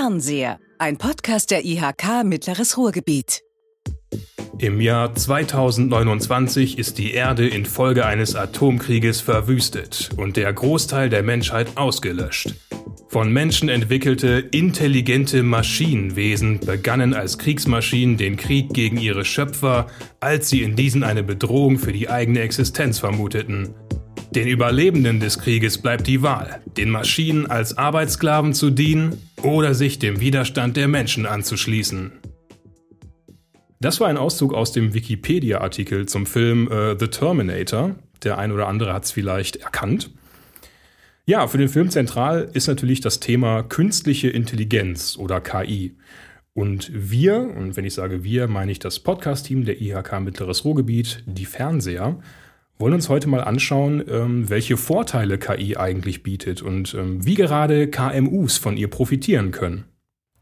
Fernseher, ein Podcast der IHK Mittleres Ruhrgebiet. Im Jahr 2029 ist die Erde infolge eines Atomkrieges verwüstet und der Großteil der Menschheit ausgelöscht. Von Menschen entwickelte, intelligente Maschinenwesen begannen als Kriegsmaschinen den Krieg gegen ihre Schöpfer, als sie in diesen eine Bedrohung für die eigene Existenz vermuteten. Den Überlebenden des Krieges bleibt die Wahl, den Maschinen als Arbeitssklaven zu dienen oder sich dem Widerstand der Menschen anzuschließen. Das war ein Auszug aus dem Wikipedia-Artikel zum Film äh, The Terminator. Der ein oder andere hat es vielleicht erkannt. Ja, für den Film zentral ist natürlich das Thema künstliche Intelligenz oder KI. Und wir, und wenn ich sage wir, meine ich das Podcast-Team der IHK Mittleres Ruhrgebiet, die Fernseher, wollen uns heute mal anschauen, ähm, welche Vorteile KI eigentlich bietet und ähm, wie gerade KMUs von ihr profitieren können.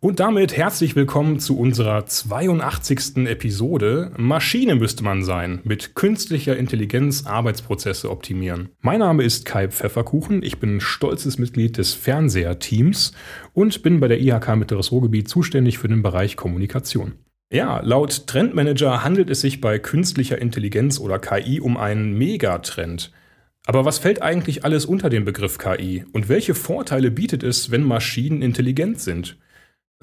Und damit herzlich willkommen zu unserer 82. Episode Maschine müsste man sein, mit künstlicher Intelligenz Arbeitsprozesse optimieren. Mein Name ist Kai Pfefferkuchen, ich bin stolzes Mitglied des Fernseher-Teams und bin bei der IHK Mittleres Ruhrgebiet zuständig für den Bereich Kommunikation. Ja, laut Trendmanager handelt es sich bei künstlicher Intelligenz oder KI um einen Megatrend. Aber was fällt eigentlich alles unter den Begriff KI und welche Vorteile bietet es, wenn Maschinen intelligent sind?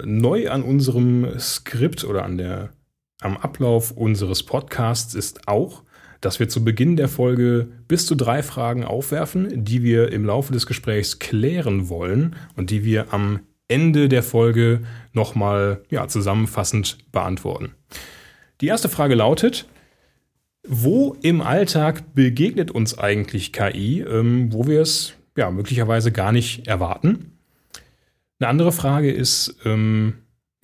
Neu an unserem Skript oder an der, am Ablauf unseres Podcasts ist auch, dass wir zu Beginn der Folge bis zu drei Fragen aufwerfen, die wir im Laufe des Gesprächs klären wollen und die wir am Ende der Folge nochmal ja, zusammenfassend beantworten. Die erste Frage lautet, wo im Alltag begegnet uns eigentlich KI, ähm, wo wir es ja, möglicherweise gar nicht erwarten? Eine andere Frage ist, ähm,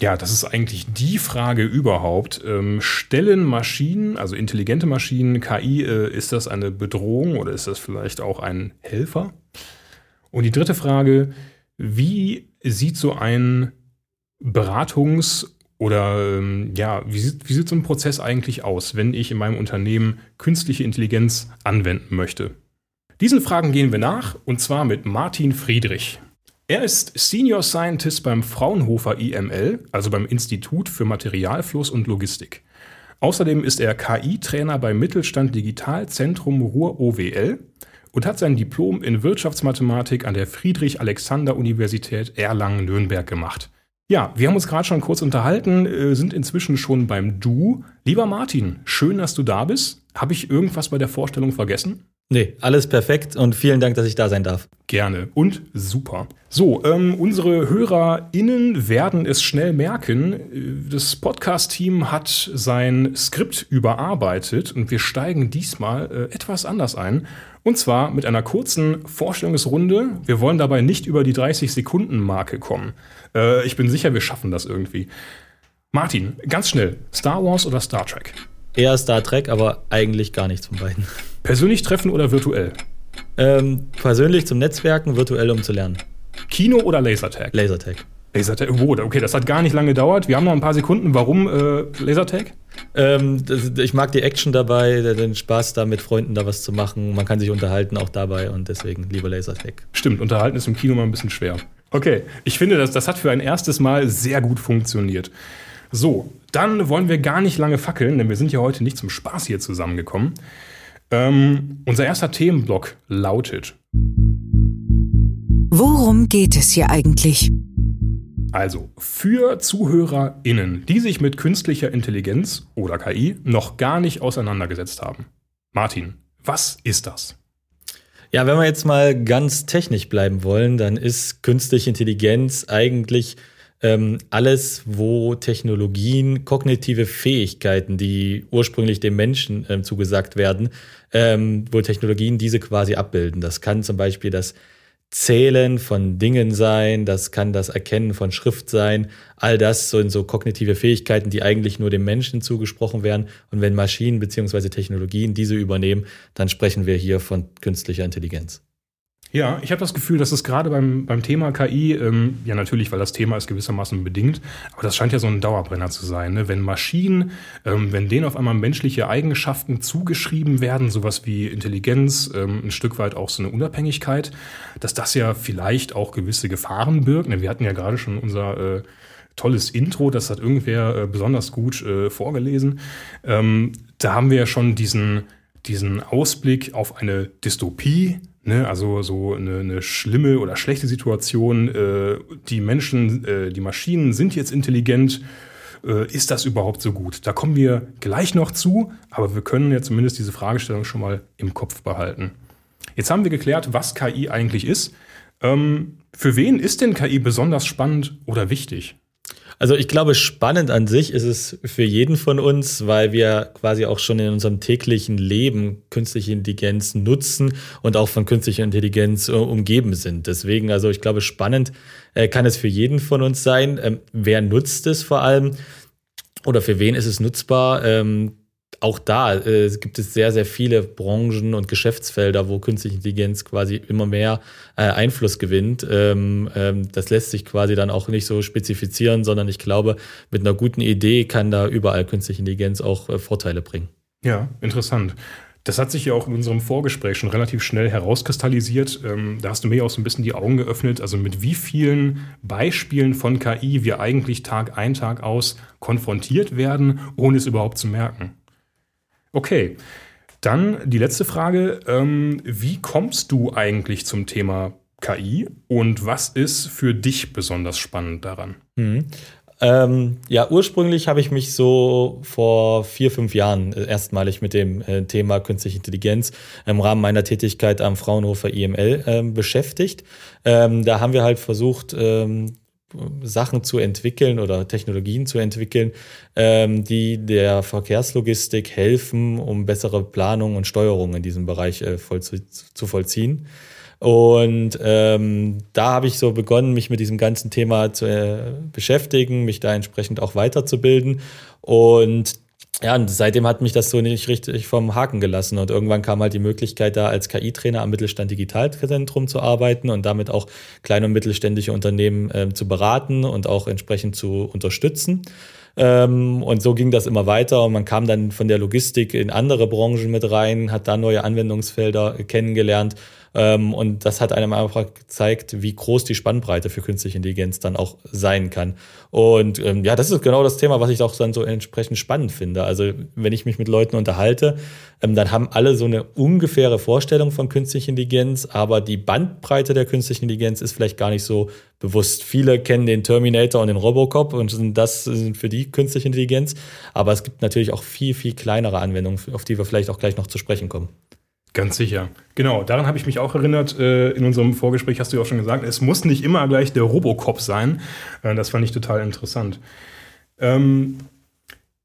ja, das ist eigentlich die Frage überhaupt. Ähm, stellen Maschinen, also intelligente Maschinen, KI, äh, ist das eine Bedrohung oder ist das vielleicht auch ein Helfer? Und die dritte Frage, wie sieht so ein Beratungs- oder ähm, ja, wie sieht, wie sieht so ein Prozess eigentlich aus, wenn ich in meinem Unternehmen künstliche Intelligenz anwenden möchte? Diesen Fragen gehen wir nach und zwar mit Martin Friedrich. Er ist Senior Scientist beim Fraunhofer IML, also beim Institut für Materialfluss und Logistik. Außerdem ist er KI-Trainer beim Mittelstand Digitalzentrum Ruhr OWL und hat sein Diplom in Wirtschaftsmathematik an der Friedrich-Alexander-Universität Erlangen-Nürnberg gemacht. Ja, wir haben uns gerade schon kurz unterhalten, äh, sind inzwischen schon beim Du. Lieber Martin, schön, dass du da bist. Habe ich irgendwas bei der Vorstellung vergessen? Nee, alles perfekt und vielen Dank, dass ich da sein darf. Gerne und super. So, ähm, unsere HörerInnen werden es schnell merken. Das Podcast-Team hat sein Skript überarbeitet und wir steigen diesmal äh, etwas anders ein. Und zwar mit einer kurzen Vorstellungsrunde. Wir wollen dabei nicht über die 30-Sekunden-Marke kommen. Äh, ich bin sicher, wir schaffen das irgendwie. Martin, ganz schnell. Star Wars oder Star Trek? Eher Star Trek, aber eigentlich gar nichts von beiden. Persönlich treffen oder virtuell? Ähm, persönlich zum Netzwerken, virtuell um zu lernen. Kino oder Lasertag? Lasertag. Lasertag, oh, okay, das hat gar nicht lange gedauert. Wir haben noch ein paar Sekunden. Warum äh, Lasertag? Ähm, das, ich mag die Action dabei, den Spaß da mit Freunden da was zu machen. Man kann sich unterhalten auch dabei und deswegen lieber Lasertag. Stimmt, unterhalten ist im Kino mal ein bisschen schwer. Okay, ich finde, das, das hat für ein erstes Mal sehr gut funktioniert. So, dann wollen wir gar nicht lange fackeln, denn wir sind ja heute nicht zum Spaß hier zusammengekommen. Ähm, unser erster Themenblock lautet. Worum geht es hier eigentlich? Also, für ZuhörerInnen, die sich mit künstlicher Intelligenz oder KI noch gar nicht auseinandergesetzt haben. Martin, was ist das? Ja, wenn wir jetzt mal ganz technisch bleiben wollen, dann ist künstliche Intelligenz eigentlich ähm, alles, wo Technologien, kognitive Fähigkeiten, die ursprünglich dem Menschen ähm, zugesagt werden, ähm, wo Technologien diese quasi abbilden. Das kann zum Beispiel das Zählen von Dingen sein, das kann das Erkennen von Schrift sein. All das sind so kognitive Fähigkeiten, die eigentlich nur dem Menschen zugesprochen werden. Und wenn Maschinen beziehungsweise Technologien diese übernehmen, dann sprechen wir hier von künstlicher Intelligenz. Ja, ich habe das Gefühl, dass es gerade beim, beim Thema KI, ähm, ja natürlich, weil das Thema ist gewissermaßen bedingt, aber das scheint ja so ein Dauerbrenner zu sein. Ne? Wenn Maschinen, ähm, wenn denen auf einmal menschliche Eigenschaften zugeschrieben werden, sowas wie Intelligenz, ähm, ein Stück weit auch so eine Unabhängigkeit, dass das ja vielleicht auch gewisse Gefahren birgt. Ne? Wir hatten ja gerade schon unser äh, tolles Intro, das hat irgendwer äh, besonders gut äh, vorgelesen. Ähm, da haben wir ja schon diesen, diesen Ausblick auf eine Dystopie Ne, also so eine, eine, schlimme oder schlechte Situation. Äh, die Menschen, äh, die Maschinen sind jetzt intelligent. Äh, ist das überhaupt so gut? Da kommen wir gleich noch zu, aber wir können ja zumindest diese Fragestellung schon mal im Kopf behalten. Jetzt haben wir geklärt, was KI eigentlich ist. Ähm, für wen ist denn KI besonders spannend oder wichtig? Also ich glaube, spannend an sich ist es für jeden von uns, weil wir quasi auch schon in unserem täglichen Leben künstliche Intelligenz nutzen und auch von künstlicher Intelligenz äh, umgeben sind. Deswegen, also ich glaube, spannend äh, kann es für jeden von uns sein. Ähm, wer nutzt es vor allem? Oder für wen ist es nutzbar? Auch da äh, gibt es sehr, sehr viele Branchen und Geschäftsfelder, wo künstliche Intelligenz quasi immer mehr äh, Einfluss gewinnt. Ähm, ähm, das lässt sich quasi dann auch nicht so spezifizieren, sondern ich glaube, mit einer guten Idee kann da überall künstliche Intelligenz auch äh, Vorteile bringen. Ja, interessant. Das hat sich ja auch in unserem Vorgespräch schon relativ schnell herauskristallisiert. Ähm, da hast du mir auch so ein bisschen die Augen geöffnet, also mit wie vielen Beispielen von KI wir eigentlich Tag ein, Tag aus konfrontiert werden, ohne es überhaupt zu merken. Okay, dann die letzte Frage. Ähm, wie kommst du eigentlich zum Thema KI und was ist für dich besonders spannend daran? Mhm. Ähm, ja, ursprünglich habe ich mich so vor vier, fünf Jahren erstmalig mit dem äh, Thema künstliche Intelligenz im Rahmen meiner Tätigkeit am Fraunhofer IML äh, beschäftigt. Ähm, da haben wir halt versucht, ähm, Sachen zu entwickeln oder Technologien zu entwickeln, ähm, die der Verkehrslogistik helfen, um bessere Planung und Steuerung in diesem Bereich äh, voll zu, zu vollziehen. Und ähm, da habe ich so begonnen, mich mit diesem ganzen Thema zu äh, beschäftigen, mich da entsprechend auch weiterzubilden. Und ja, und seitdem hat mich das so nicht richtig vom Haken gelassen. Und irgendwann kam halt die Möglichkeit, da als KI-Trainer am Mittelstand Digitalzentrum zu arbeiten und damit auch kleine und mittelständische Unternehmen äh, zu beraten und auch entsprechend zu unterstützen. Ähm, und so ging das immer weiter und man kam dann von der Logistik in andere Branchen mit rein, hat da neue Anwendungsfelder kennengelernt und das hat einem einfach gezeigt, wie groß die Spannbreite für künstliche Intelligenz dann auch sein kann. Und ähm, ja, das ist genau das Thema, was ich auch dann so entsprechend spannend finde. Also wenn ich mich mit Leuten unterhalte, ähm, dann haben alle so eine ungefähre Vorstellung von künstlicher Intelligenz, aber die Bandbreite der künstlichen Intelligenz ist vielleicht gar nicht so bewusst. Viele kennen den Terminator und den Robocop und das sind für die künstliche Intelligenz. Aber es gibt natürlich auch viel, viel kleinere Anwendungen, auf die wir vielleicht auch gleich noch zu sprechen kommen. Ganz sicher. Genau, daran habe ich mich auch erinnert. Äh, in unserem Vorgespräch hast du ja auch schon gesagt, es muss nicht immer gleich der Robocop sein. Äh, das fand ich total interessant. Ähm,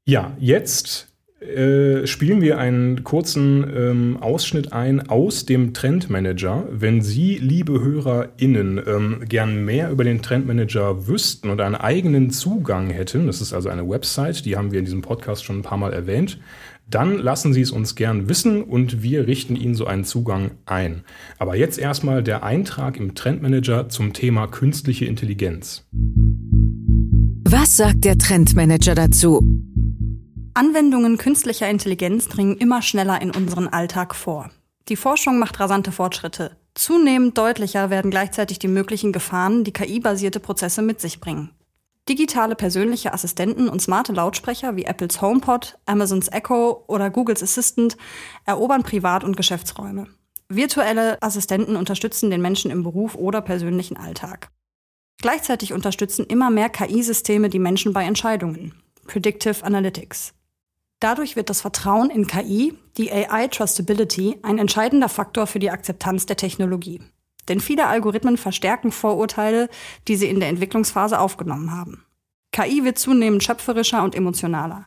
ja, jetzt äh, spielen wir einen kurzen ähm, Ausschnitt ein aus dem Trendmanager. Wenn Sie, liebe HörerInnen, ähm, gern mehr über den Trendmanager wüssten und einen eigenen Zugang hätten, das ist also eine Website, die haben wir in diesem Podcast schon ein paar Mal erwähnt, dann lassen Sie es uns gern wissen und wir richten Ihnen so einen Zugang ein. Aber jetzt erstmal der Eintrag im Trendmanager zum Thema künstliche Intelligenz. Was sagt der Trendmanager dazu? Anwendungen künstlicher Intelligenz dringen immer schneller in unseren Alltag vor. Die Forschung macht rasante Fortschritte. Zunehmend deutlicher werden gleichzeitig die möglichen Gefahren, die KI-basierte Prozesse mit sich bringen. Digitale persönliche Assistenten und smarte Lautsprecher wie Apples HomePod, Amazons Echo oder Googles Assistant erobern Privat- und Geschäftsräume. Virtuelle Assistenten unterstützen den Menschen im Beruf oder persönlichen Alltag. Gleichzeitig unterstützen immer mehr KI-Systeme die Menschen bei Entscheidungen. Predictive Analytics. Dadurch wird das Vertrauen in KI, die AI Trustability, ein entscheidender Faktor für die Akzeptanz der Technologie. Denn viele Algorithmen verstärken Vorurteile, die sie in der Entwicklungsphase aufgenommen haben. KI wird zunehmend schöpferischer und emotionaler.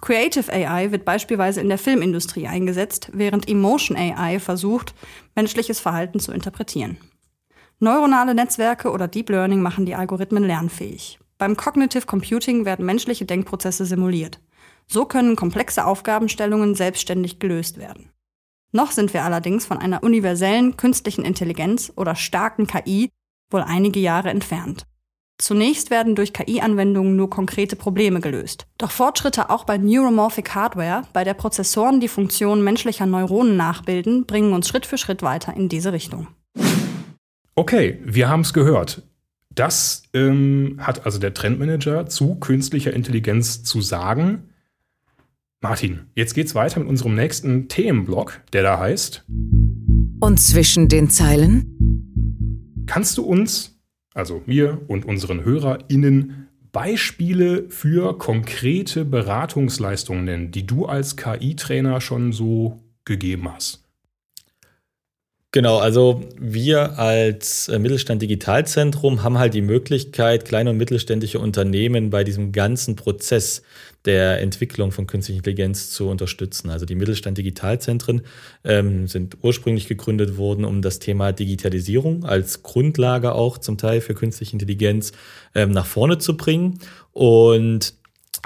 Creative AI wird beispielsweise in der Filmindustrie eingesetzt, während Emotion AI versucht, menschliches Verhalten zu interpretieren. Neuronale Netzwerke oder Deep Learning machen die Algorithmen lernfähig. Beim Cognitive Computing werden menschliche Denkprozesse simuliert. So können komplexe Aufgabenstellungen selbstständig gelöst werden. Noch sind wir allerdings von einer universellen künstlichen Intelligenz oder starken KI wohl einige Jahre entfernt. Zunächst werden durch KI-Anwendungen nur konkrete Probleme gelöst. Doch Fortschritte auch bei Neuromorphic Hardware, bei der Prozessoren die Funktionen menschlicher Neuronen nachbilden, bringen uns Schritt für Schritt weiter in diese Richtung. Okay, wir haben es gehört. Das ähm, hat also der Trendmanager zu künstlicher Intelligenz zu sagen. Martin, jetzt geht's weiter mit unserem nächsten Themenblock, der da heißt. Und zwischen den Zeilen? Kannst du uns, also mir und unseren HörerInnen, Beispiele für konkrete Beratungsleistungen nennen, die du als KI-Trainer schon so gegeben hast? Genau, also wir als äh, Mittelstand Digitalzentrum haben halt die Möglichkeit, kleine und mittelständische Unternehmen bei diesem ganzen Prozess der Entwicklung von künstlicher Intelligenz zu unterstützen. Also die Mittelstand Digitalzentren ähm, sind ursprünglich gegründet worden, um das Thema Digitalisierung als Grundlage auch zum Teil für künstliche Intelligenz ähm, nach vorne zu bringen. Und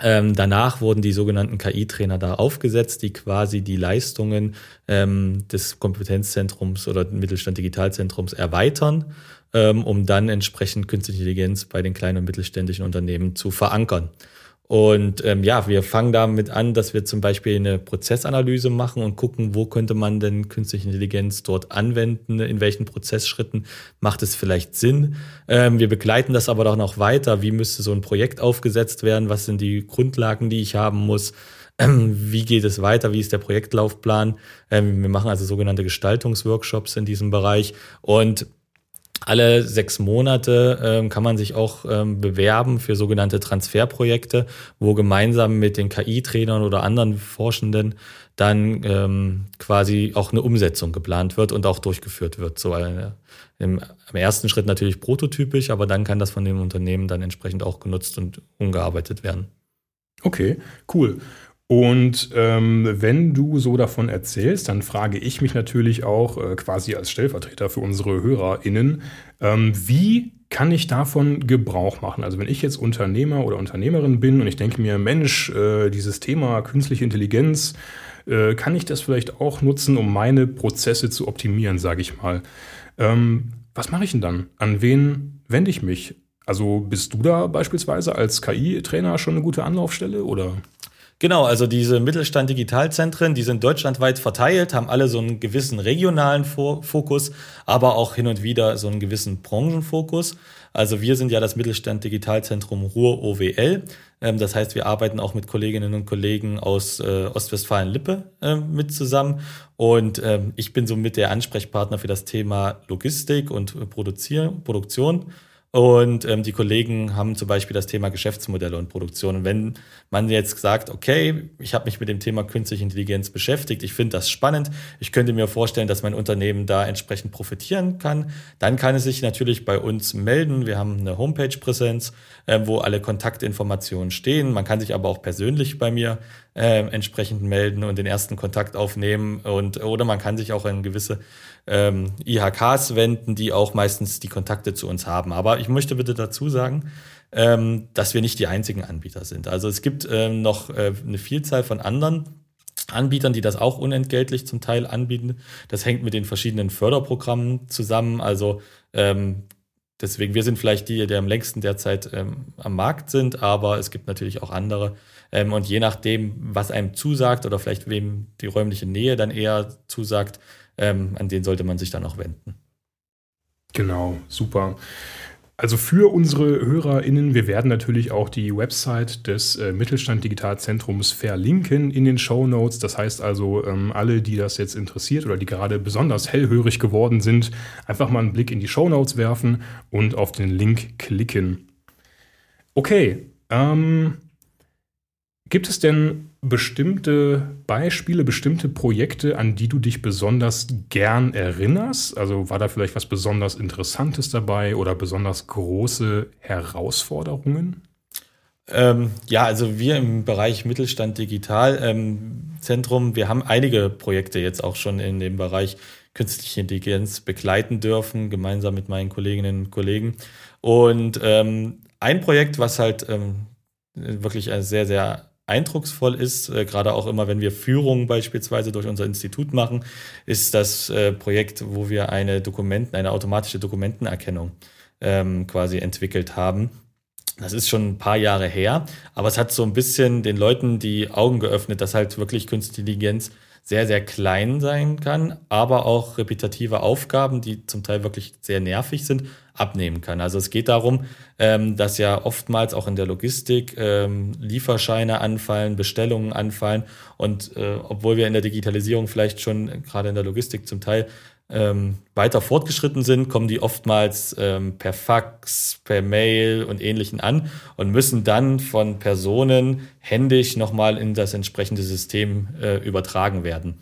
ähm, danach wurden die sogenannten KI-Trainer da aufgesetzt, die quasi die Leistungen ähm, des Kompetenzzentrums oder Mittelstand Digitalzentrums erweitern, ähm, um dann entsprechend künstliche Intelligenz bei den kleinen und mittelständischen Unternehmen zu verankern. Und ähm, ja, wir fangen damit an, dass wir zum Beispiel eine Prozessanalyse machen und gucken, wo könnte man denn künstliche Intelligenz dort anwenden, in welchen Prozessschritten macht es vielleicht Sinn. Ähm, wir begleiten das aber doch noch weiter. Wie müsste so ein Projekt aufgesetzt werden? Was sind die Grundlagen, die ich haben muss? Ähm, wie geht es weiter? Wie ist der Projektlaufplan? Ähm, wir machen also sogenannte Gestaltungsworkshops in diesem Bereich und alle sechs Monate ähm, kann man sich auch ähm, bewerben für sogenannte Transferprojekte, wo gemeinsam mit den KI-Trainern oder anderen Forschenden dann ähm, quasi auch eine Umsetzung geplant wird und auch durchgeführt wird. So äh, im, im ersten Schritt natürlich prototypisch, aber dann kann das von dem Unternehmen dann entsprechend auch genutzt und umgearbeitet werden. Okay, cool. Und ähm, wenn du so davon erzählst, dann frage ich mich natürlich auch äh, quasi als Stellvertreter für unsere HörerInnen, ähm, wie kann ich davon Gebrauch machen? Also wenn ich jetzt Unternehmer oder Unternehmerin bin und ich denke mir, Mensch, äh, dieses Thema künstliche Intelligenz, äh, kann ich das vielleicht auch nutzen, um meine Prozesse zu optimieren, sage ich mal. Ähm, was mache ich denn dann? An wen wende ich mich? Also bist du da beispielsweise als KI-Trainer schon eine gute Anlaufstelle oder? Genau, also diese Mittelstand-Digitalzentren, die sind deutschlandweit verteilt, haben alle so einen gewissen regionalen Fokus, aber auch hin und wieder so einen gewissen Branchenfokus. Also wir sind ja das Mittelstand-Digitalzentrum Ruhr OWL. Ähm, das heißt, wir arbeiten auch mit Kolleginnen und Kollegen aus äh, Ostwestfalen-Lippe äh, mit zusammen. Und ähm, ich bin somit der Ansprechpartner für das Thema Logistik und Produktion. Und ähm, die Kollegen haben zum Beispiel das Thema Geschäftsmodelle und Produktion. Und wenn man jetzt sagt, okay, ich habe mich mit dem Thema künstliche Intelligenz beschäftigt, ich finde das spannend, ich könnte mir vorstellen, dass mein Unternehmen da entsprechend profitieren kann, dann kann es sich natürlich bei uns melden. Wir haben eine Homepage-Präsenz, äh, wo alle Kontaktinformationen stehen. Man kann sich aber auch persönlich bei mir äh, entsprechend melden und den ersten Kontakt aufnehmen. Und, oder man kann sich auch an gewisse ähm, IHKs wenden, die auch meistens die Kontakte zu uns haben. Aber ich möchte bitte dazu sagen, ähm, dass wir nicht die einzigen Anbieter sind. Also es gibt ähm, noch äh, eine Vielzahl von anderen Anbietern, die das auch unentgeltlich zum Teil anbieten. Das hängt mit den verschiedenen Förderprogrammen zusammen. Also ähm, deswegen, wir sind vielleicht die, die am längsten derzeit ähm, am Markt sind, aber es gibt natürlich auch andere. Ähm, und je nachdem, was einem zusagt oder vielleicht wem die räumliche Nähe dann eher zusagt, ähm, an den sollte man sich dann auch wenden. Genau, super. Also für unsere HörerInnen, wir werden natürlich auch die Website des äh, Mittelstand Digitalzentrums verlinken in den Show Notes. Das heißt also, ähm, alle, die das jetzt interessiert oder die gerade besonders hellhörig geworden sind, einfach mal einen Blick in die Show Notes werfen und auf den Link klicken. Okay, ähm, Gibt es denn bestimmte Beispiele, bestimmte Projekte, an die du dich besonders gern erinnerst? Also war da vielleicht was besonders Interessantes dabei oder besonders große Herausforderungen? Ähm, ja, also wir im Bereich Mittelstand Digital ähm, Zentrum, wir haben einige Projekte jetzt auch schon in dem Bereich künstliche Intelligenz begleiten dürfen, gemeinsam mit meinen Kolleginnen und Kollegen. Und ähm, ein Projekt, was halt ähm, wirklich sehr, sehr eindrucksvoll ist, äh, gerade auch immer, wenn wir Führungen beispielsweise durch unser Institut machen, ist das äh, Projekt, wo wir eine Dokumenten, eine automatische Dokumentenerkennung ähm, quasi entwickelt haben. Das ist schon ein paar Jahre her, aber es hat so ein bisschen den Leuten die Augen geöffnet, dass halt wirklich Künstliche Intelligenz sehr, sehr klein sein kann, aber auch repetitive Aufgaben, die zum Teil wirklich sehr nervig sind, abnehmen kann. Also es geht darum, ähm, dass ja oftmals auch in der Logistik ähm, Lieferscheine anfallen, Bestellungen anfallen und äh, obwohl wir in der Digitalisierung vielleicht schon gerade in der Logistik zum Teil ähm, weiter fortgeschritten sind, kommen die oftmals ähm, per Fax, per Mail und ähnlichen an und müssen dann von Personen händisch nochmal in das entsprechende System äh, übertragen werden.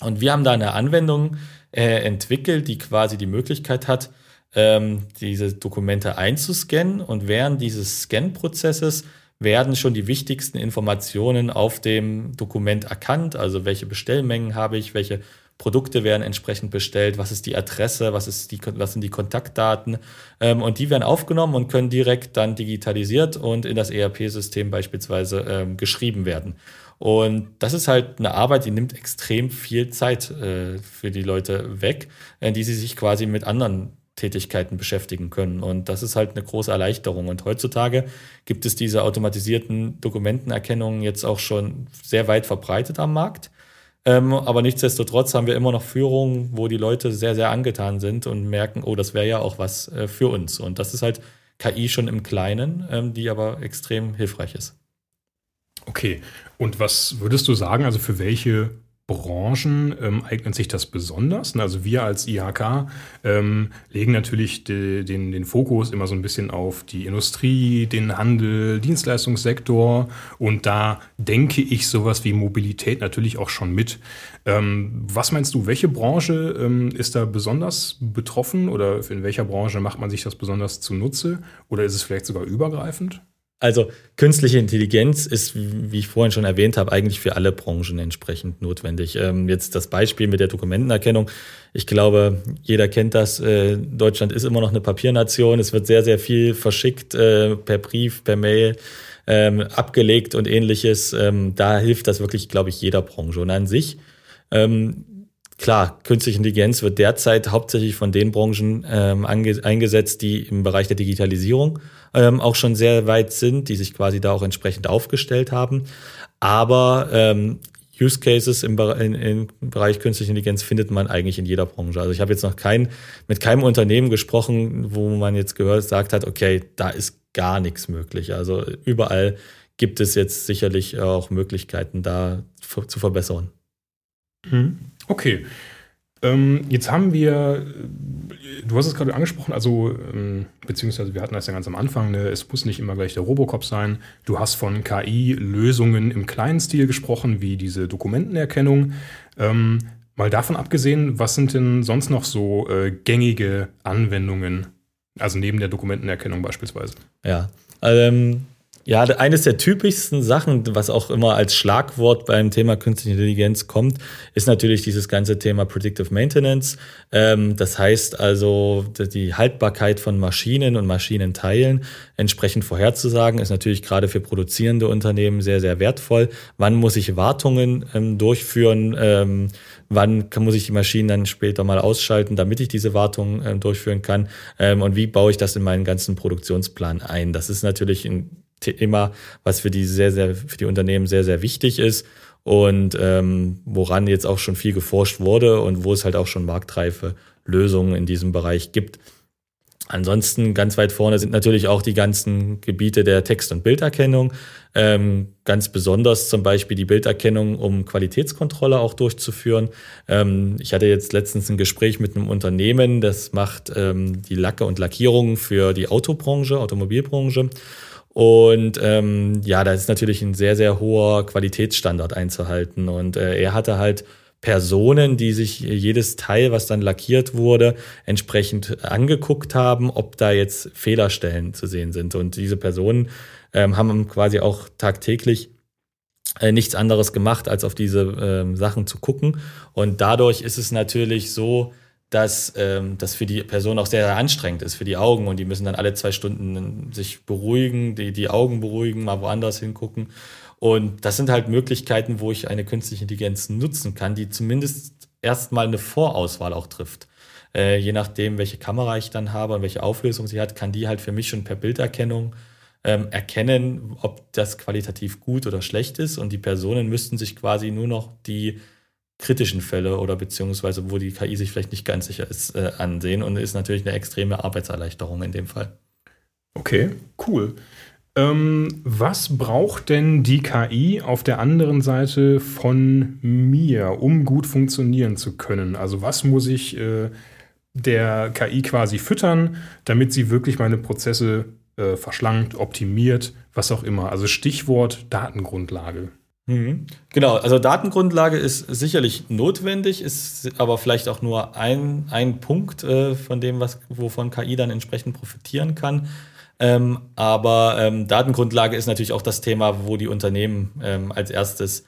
Und wir haben da eine Anwendung äh, entwickelt, die quasi die Möglichkeit hat, ähm, diese Dokumente einzuscannen und während dieses Scan-Prozesses werden schon die wichtigsten Informationen auf dem Dokument erkannt, also welche Bestellmengen habe ich, welche Produkte werden entsprechend bestellt, was ist die Adresse, was, ist die, was sind die Kontaktdaten ähm, und die werden aufgenommen und können direkt dann digitalisiert und in das ERP-System beispielsweise ähm, geschrieben werden. Und das ist halt eine Arbeit, die nimmt extrem viel Zeit äh, für die Leute weg, äh, die sie sich quasi mit anderen Tätigkeiten beschäftigen können. Und das ist halt eine große Erleichterung. Und heutzutage gibt es diese automatisierten Dokumentenerkennungen jetzt auch schon sehr weit verbreitet am Markt. Ähm, aber nichtsdestotrotz haben wir immer noch Führungen, wo die Leute sehr, sehr angetan sind und merken, oh, das wäre ja auch was äh, für uns. Und das ist halt KI schon im Kleinen, ähm, die aber extrem hilfreich ist. Okay, und was würdest du sagen, also für welche Branchen ähm, eignet sich das besonders. Also wir als IHK ähm, legen natürlich de, den, den Fokus immer so ein bisschen auf die Industrie, den Handel, Dienstleistungssektor und da denke ich sowas wie Mobilität natürlich auch schon mit. Ähm, was meinst du, welche Branche ähm, ist da besonders betroffen oder in welcher Branche macht man sich das besonders zunutze oder ist es vielleicht sogar übergreifend? Also künstliche Intelligenz ist, wie ich vorhin schon erwähnt habe, eigentlich für alle Branchen entsprechend notwendig. Ähm, jetzt das Beispiel mit der Dokumentenerkennung. Ich glaube, jeder kennt das. Äh, Deutschland ist immer noch eine Papiernation. Es wird sehr, sehr viel verschickt äh, per Brief, per Mail. Ähm, abgelegt und ähnliches. Ähm, da hilft das wirklich, glaube ich, jeder Branche. Und an sich ähm, Klar, künstliche Intelligenz wird derzeit hauptsächlich von den Branchen ähm, eingesetzt, die im Bereich der Digitalisierung ähm, auch schon sehr weit sind, die sich quasi da auch entsprechend aufgestellt haben. Aber ähm, Use Cases im, in, im Bereich künstliche Intelligenz findet man eigentlich in jeder Branche. Also ich habe jetzt noch kein, mit keinem Unternehmen gesprochen, wo man jetzt gehört, sagt hat, okay, da ist gar nichts möglich. Also überall gibt es jetzt sicherlich auch Möglichkeiten, da zu verbessern. Mhm. Okay. Ähm, jetzt haben wir, du hast es gerade angesprochen, also ähm, beziehungsweise wir hatten das ja ganz am Anfang, ne, es muss nicht immer gleich der Robocop sein. Du hast von KI-Lösungen im kleinen Stil gesprochen, wie diese Dokumentenerkennung. Ähm, mal davon abgesehen, was sind denn sonst noch so äh, gängige Anwendungen, also neben der Dokumentenerkennung beispielsweise? Ja, ähm, ja, eines der typischsten Sachen, was auch immer als Schlagwort beim Thema künstliche Intelligenz kommt, ist natürlich dieses ganze Thema Predictive Maintenance. Ähm, das heißt also, die Haltbarkeit von Maschinen und Maschinenteilen entsprechend vorherzusagen, ist natürlich gerade für produzierende Unternehmen sehr, sehr wertvoll. Wann muss ich Wartungen ähm, durchführen? Ähm, wann muss ich die Maschinen dann später mal ausschalten, damit ich diese Wartung ähm, durchführen kann? Ähm, und wie baue ich das in meinen ganzen Produktionsplan ein? Das ist natürlich ein Thema, was für die sehr, sehr, für die Unternehmen sehr, sehr wichtig ist und ähm, woran jetzt auch schon viel geforscht wurde und wo es halt auch schon marktreife Lösungen in diesem Bereich gibt. Ansonsten ganz weit vorne sind natürlich auch die ganzen Gebiete der Text- und Bilderkennung. Ähm, ganz besonders zum Beispiel die Bilderkennung, um Qualitätskontrolle auch durchzuführen. Ähm, ich hatte jetzt letztens ein Gespräch mit einem Unternehmen, das macht ähm, die Lacke und Lackierungen für die Autobranche, Automobilbranche. Und ähm, ja, da ist natürlich ein sehr, sehr hoher Qualitätsstandard einzuhalten. Und äh, er hatte halt Personen, die sich jedes Teil, was dann lackiert wurde, entsprechend angeguckt haben, ob da jetzt Fehlerstellen zu sehen sind. Und diese Personen ähm, haben quasi auch tagtäglich äh, nichts anderes gemacht, als auf diese ähm, Sachen zu gucken. Und dadurch ist es natürlich so, dass ähm, das für die Person auch sehr, sehr anstrengend ist, für die Augen. Und die müssen dann alle zwei Stunden sich beruhigen, die, die Augen beruhigen, mal woanders hingucken. Und das sind halt Möglichkeiten, wo ich eine künstliche Intelligenz nutzen kann, die zumindest erstmal eine Vorauswahl auch trifft. Äh, je nachdem, welche Kamera ich dann habe und welche Auflösung sie hat, kann die halt für mich schon per Bilderkennung ähm, erkennen, ob das qualitativ gut oder schlecht ist. Und die Personen müssten sich quasi nur noch die kritischen Fälle oder beziehungsweise wo die KI sich vielleicht nicht ganz sicher ist, äh, ansehen und ist natürlich eine extreme Arbeitserleichterung in dem Fall. Okay, cool. Ähm, was braucht denn die KI auf der anderen Seite von mir, um gut funktionieren zu können? Also was muss ich äh, der KI quasi füttern, damit sie wirklich meine Prozesse äh, verschlankt, optimiert, was auch immer. Also Stichwort Datengrundlage. Mhm. Genau, also Datengrundlage ist sicherlich notwendig, ist aber vielleicht auch nur ein, ein Punkt äh, von dem, was, wovon KI dann entsprechend profitieren kann. Ähm, aber ähm, Datengrundlage ist natürlich auch das Thema, wo die Unternehmen ähm, als erstes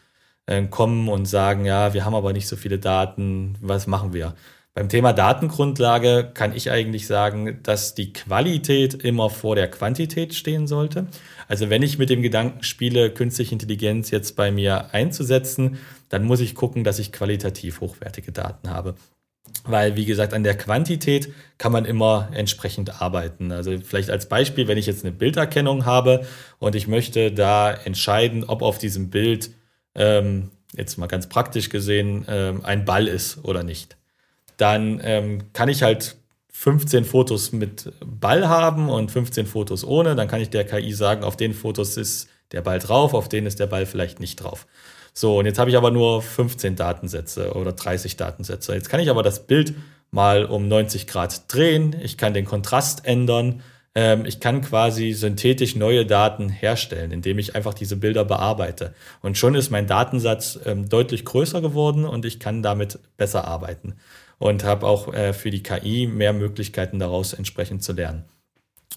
äh, kommen und sagen, ja, wir haben aber nicht so viele Daten, was machen wir? Beim Thema Datengrundlage kann ich eigentlich sagen, dass die Qualität immer vor der Quantität stehen sollte. Also wenn ich mit dem Gedanken spiele, künstliche Intelligenz jetzt bei mir einzusetzen, dann muss ich gucken, dass ich qualitativ hochwertige Daten habe. Weil, wie gesagt, an der Quantität kann man immer entsprechend arbeiten. Also vielleicht als Beispiel, wenn ich jetzt eine Bilderkennung habe und ich möchte da entscheiden, ob auf diesem Bild, ähm, jetzt mal ganz praktisch gesehen, ähm, ein Ball ist oder nicht dann ähm, kann ich halt 15 Fotos mit Ball haben und 15 Fotos ohne. Dann kann ich der KI sagen, auf den Fotos ist der Ball drauf, auf denen ist der Ball vielleicht nicht drauf. So, und jetzt habe ich aber nur 15 Datensätze oder 30 Datensätze. Jetzt kann ich aber das Bild mal um 90 Grad drehen. Ich kann den Kontrast ändern. Ähm, ich kann quasi synthetisch neue Daten herstellen, indem ich einfach diese Bilder bearbeite. Und schon ist mein Datensatz ähm, deutlich größer geworden und ich kann damit besser arbeiten und habe auch äh, für die KI mehr Möglichkeiten daraus entsprechend zu lernen.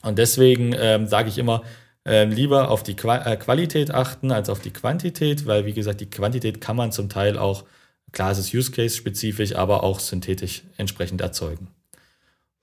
Und deswegen ähm, sage ich immer, äh, lieber auf die Qua äh, Qualität achten als auf die Quantität, weil wie gesagt, die Quantität kann man zum Teil auch, klar es ist Use Case spezifisch, aber auch synthetisch entsprechend erzeugen.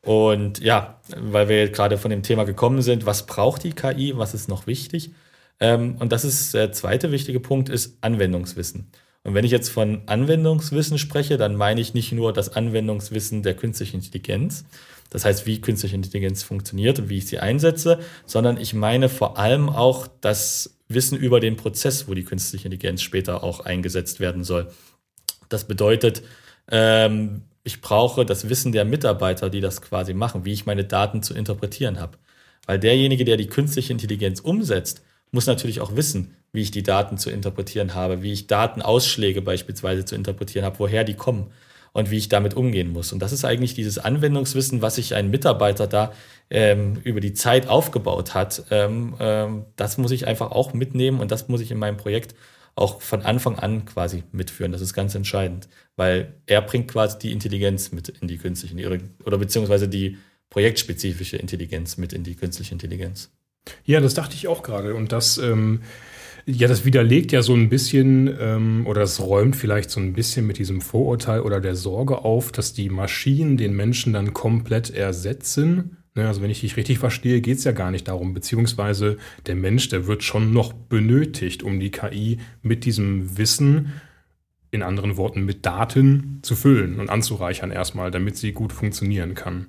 Und ja, weil wir gerade von dem Thema gekommen sind, was braucht die KI, was ist noch wichtig? Ähm, und das ist der zweite wichtige Punkt, ist Anwendungswissen. Und wenn ich jetzt von Anwendungswissen spreche, dann meine ich nicht nur das Anwendungswissen der künstlichen Intelligenz, das heißt, wie künstliche Intelligenz funktioniert und wie ich sie einsetze, sondern ich meine vor allem auch das Wissen über den Prozess, wo die künstliche Intelligenz später auch eingesetzt werden soll. Das bedeutet, ähm, ich brauche das Wissen der Mitarbeiter, die das quasi machen, wie ich meine Daten zu interpretieren habe. Weil derjenige, der die künstliche Intelligenz umsetzt, muss natürlich auch wissen, wie ich die Daten zu interpretieren habe, wie ich Datenausschläge beispielsweise zu interpretieren habe, woher die kommen und wie ich damit umgehen muss. Und das ist eigentlich dieses Anwendungswissen, was sich ein Mitarbeiter da ähm, über die Zeit aufgebaut hat. Ähm, ähm, das muss ich einfach auch mitnehmen und das muss ich in meinem Projekt auch von Anfang an quasi mitführen. Das ist ganz entscheidend, weil er bringt quasi die Intelligenz mit in die künstliche oder, oder beziehungsweise die projektspezifische Intelligenz mit in die künstliche Intelligenz. Ja, das dachte ich auch gerade. Und das, ähm, ja, das widerlegt ja so ein bisschen ähm, oder das räumt vielleicht so ein bisschen mit diesem Vorurteil oder der Sorge auf, dass die Maschinen den Menschen dann komplett ersetzen. Ne, also wenn ich dich richtig verstehe, geht es ja gar nicht darum, beziehungsweise der Mensch, der wird schon noch benötigt, um die KI mit diesem Wissen, in anderen Worten mit Daten zu füllen und anzureichern erstmal, damit sie gut funktionieren kann.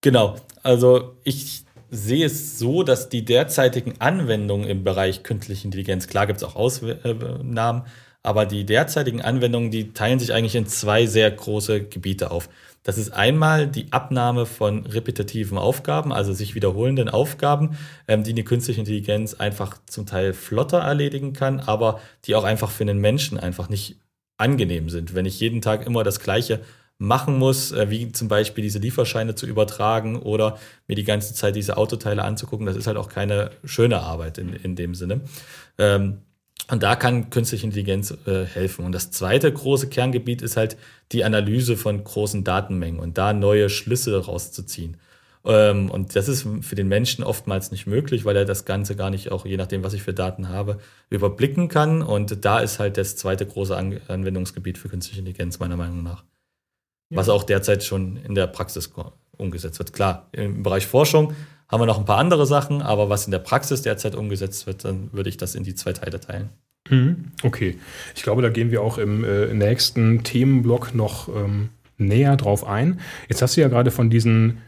Genau, also ich sehe es so, dass die derzeitigen Anwendungen im Bereich künstliche Intelligenz, klar gibt es auch Ausnahmen, aber die derzeitigen Anwendungen, die teilen sich eigentlich in zwei sehr große Gebiete auf. Das ist einmal die Abnahme von repetitiven Aufgaben, also sich wiederholenden Aufgaben, ähm, die eine künstliche Intelligenz einfach zum Teil flotter erledigen kann, aber die auch einfach für einen Menschen einfach nicht angenehm sind. Wenn ich jeden Tag immer das Gleiche machen muss, äh, wie zum Beispiel diese Lieferscheine zu übertragen oder mir die ganze Zeit diese Autoteile anzugucken. Das ist halt auch keine schöne Arbeit in, in dem Sinne. Ähm, und da kann künstliche Intelligenz äh, helfen. Und das zweite große Kerngebiet ist halt die Analyse von großen Datenmengen und da neue Schlüsse rauszuziehen. Ähm, und das ist für den Menschen oftmals nicht möglich, weil er das Ganze gar nicht auch, je nachdem, was ich für Daten habe, überblicken kann. Und da ist halt das zweite große An Anwendungsgebiet für künstliche Intelligenz, meiner Meinung nach was auch derzeit schon in der Praxis umgesetzt wird. Klar, im Bereich Forschung haben wir noch ein paar andere Sachen, aber was in der Praxis derzeit umgesetzt wird, dann würde ich das in die zwei Teile teilen. Hm, okay. Ich glaube, da gehen wir auch im äh, nächsten Themenblock noch ähm, näher drauf ein. Jetzt hast du ja gerade von diesen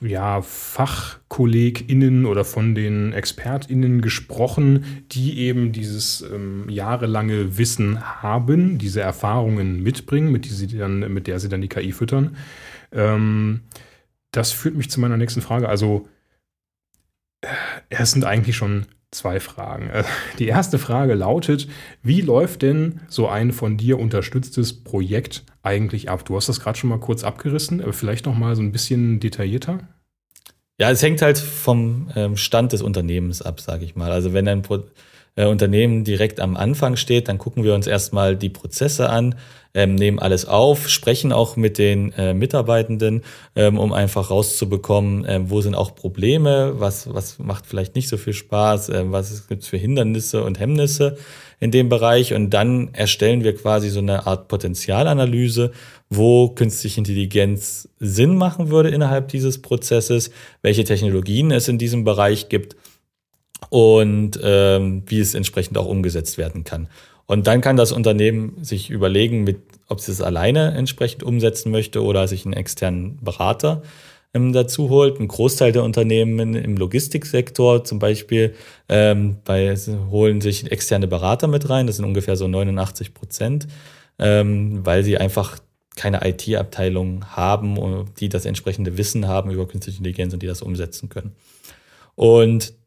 ja, FachkollegInnen oder von den ExpertInnen gesprochen, die eben dieses ähm, jahrelange Wissen haben, diese Erfahrungen mitbringen, mit, die sie dann, mit der sie dann die KI füttern. Ähm, das führt mich zu meiner nächsten Frage. Also, äh, es sind eigentlich schon zwei Fragen. Äh, die erste Frage lautet, wie läuft denn so ein von dir unterstütztes Projekt eigentlich ab? Du hast das gerade schon mal kurz abgerissen, aber vielleicht noch mal so ein bisschen detaillierter. Ja, es hängt halt vom ähm, Stand des Unternehmens ab, sage ich mal. Also wenn ein äh, Unternehmen direkt am Anfang steht, dann gucken wir uns erstmal die Prozesse an, ähm, nehmen alles auf, sprechen auch mit den äh, Mitarbeitenden, ähm, um einfach rauszubekommen, ähm, wo sind auch Probleme, was, was macht vielleicht nicht so viel Spaß, ähm, was gibt es für Hindernisse und Hemmnisse in dem Bereich. Und dann erstellen wir quasi so eine Art Potenzialanalyse, wo künstliche Intelligenz Sinn machen würde innerhalb dieses Prozesses, welche Technologien es in diesem Bereich gibt und ähm, wie es entsprechend auch umgesetzt werden kann. Und dann kann das Unternehmen sich überlegen, mit, ob es es alleine entsprechend umsetzen möchte oder sich einen externen Berater ähm, dazu holt. Ein Großteil der Unternehmen im Logistiksektor zum Beispiel ähm, bei, holen sich externe Berater mit rein. Das sind ungefähr so 89 Prozent, ähm, weil sie einfach keine IT-Abteilung haben, die das entsprechende Wissen haben über künstliche Intelligenz und die das umsetzen können. Und äh,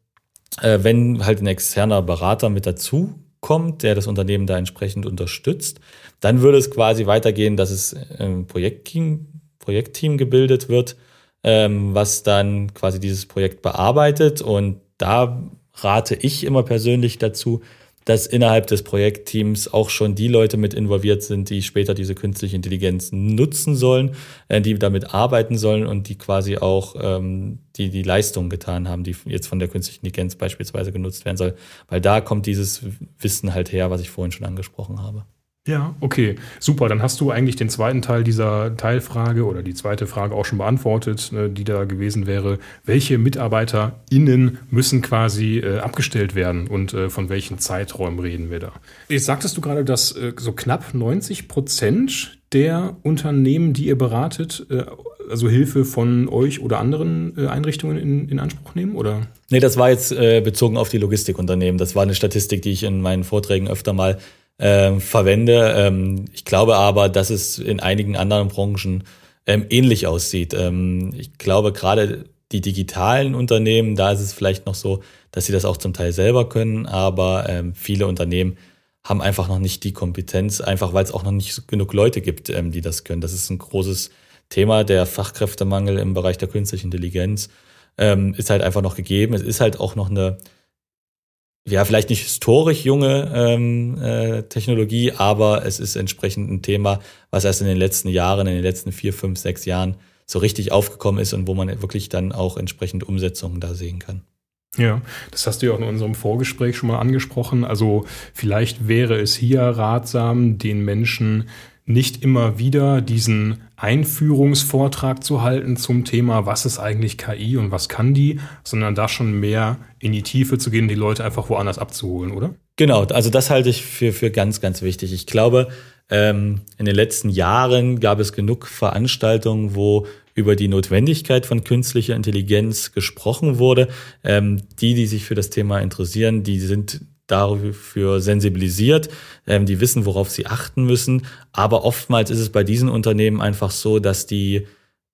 wenn halt ein externer Berater mit dazu kommt, der das Unternehmen da entsprechend unterstützt, dann würde es quasi weitergehen, dass es ein Projektteam, Projektteam gebildet wird, ähm, was dann quasi dieses Projekt bearbeitet. Und da rate ich immer persönlich dazu, dass innerhalb des Projektteams auch schon die Leute mit involviert sind, die später diese künstliche Intelligenz nutzen sollen, äh, die damit arbeiten sollen und die quasi auch ähm, die die Leistung getan haben, die jetzt von der künstlichen Intelligenz beispielsweise genutzt werden soll. Weil da kommt dieses Wissen halt her, was ich vorhin schon angesprochen habe. Ja, okay, super. Dann hast du eigentlich den zweiten Teil dieser Teilfrage oder die zweite Frage auch schon beantwortet, ne, die da gewesen wäre. Welche MitarbeiterInnen müssen quasi äh, abgestellt werden und äh, von welchen Zeiträumen reden wir da? Jetzt sagtest du gerade, dass äh, so knapp 90 Prozent der Unternehmen, die ihr beratet, also Hilfe von euch oder anderen Einrichtungen in, in Anspruch nehmen, oder? Nee, das war jetzt bezogen auf die Logistikunternehmen. Das war eine Statistik, die ich in meinen Vorträgen öfter mal äh, verwende. Ähm, ich glaube aber, dass es in einigen anderen Branchen ähm, ähnlich aussieht. Ähm, ich glaube gerade die digitalen Unternehmen, da ist es vielleicht noch so, dass sie das auch zum Teil selber können, aber ähm, viele Unternehmen haben einfach noch nicht die Kompetenz, einfach weil es auch noch nicht genug Leute gibt, ähm, die das können. Das ist ein großes Thema. Der Fachkräftemangel im Bereich der künstlichen Intelligenz ähm, ist halt einfach noch gegeben. Es ist halt auch noch eine ja, vielleicht nicht historisch junge ähm, äh, Technologie, aber es ist entsprechend ein Thema, was erst in den letzten Jahren, in den letzten vier, fünf, sechs Jahren so richtig aufgekommen ist und wo man wirklich dann auch entsprechend Umsetzungen da sehen kann. Ja, das hast du ja auch in unserem Vorgespräch schon mal angesprochen. Also vielleicht wäre es hier ratsam, den Menschen nicht immer wieder diesen Einführungsvortrag zu halten zum Thema, was ist eigentlich KI und was kann die, sondern da schon mehr in die Tiefe zu gehen, die Leute einfach woanders abzuholen, oder? Genau, also das halte ich für, für ganz, ganz wichtig. Ich glaube, ähm, in den letzten Jahren gab es genug Veranstaltungen, wo über die Notwendigkeit von künstlicher Intelligenz gesprochen wurde. Ähm, die, die sich für das Thema interessieren, die sind dafür sensibilisiert, ähm, die wissen, worauf sie achten müssen. Aber oftmals ist es bei diesen Unternehmen einfach so, dass die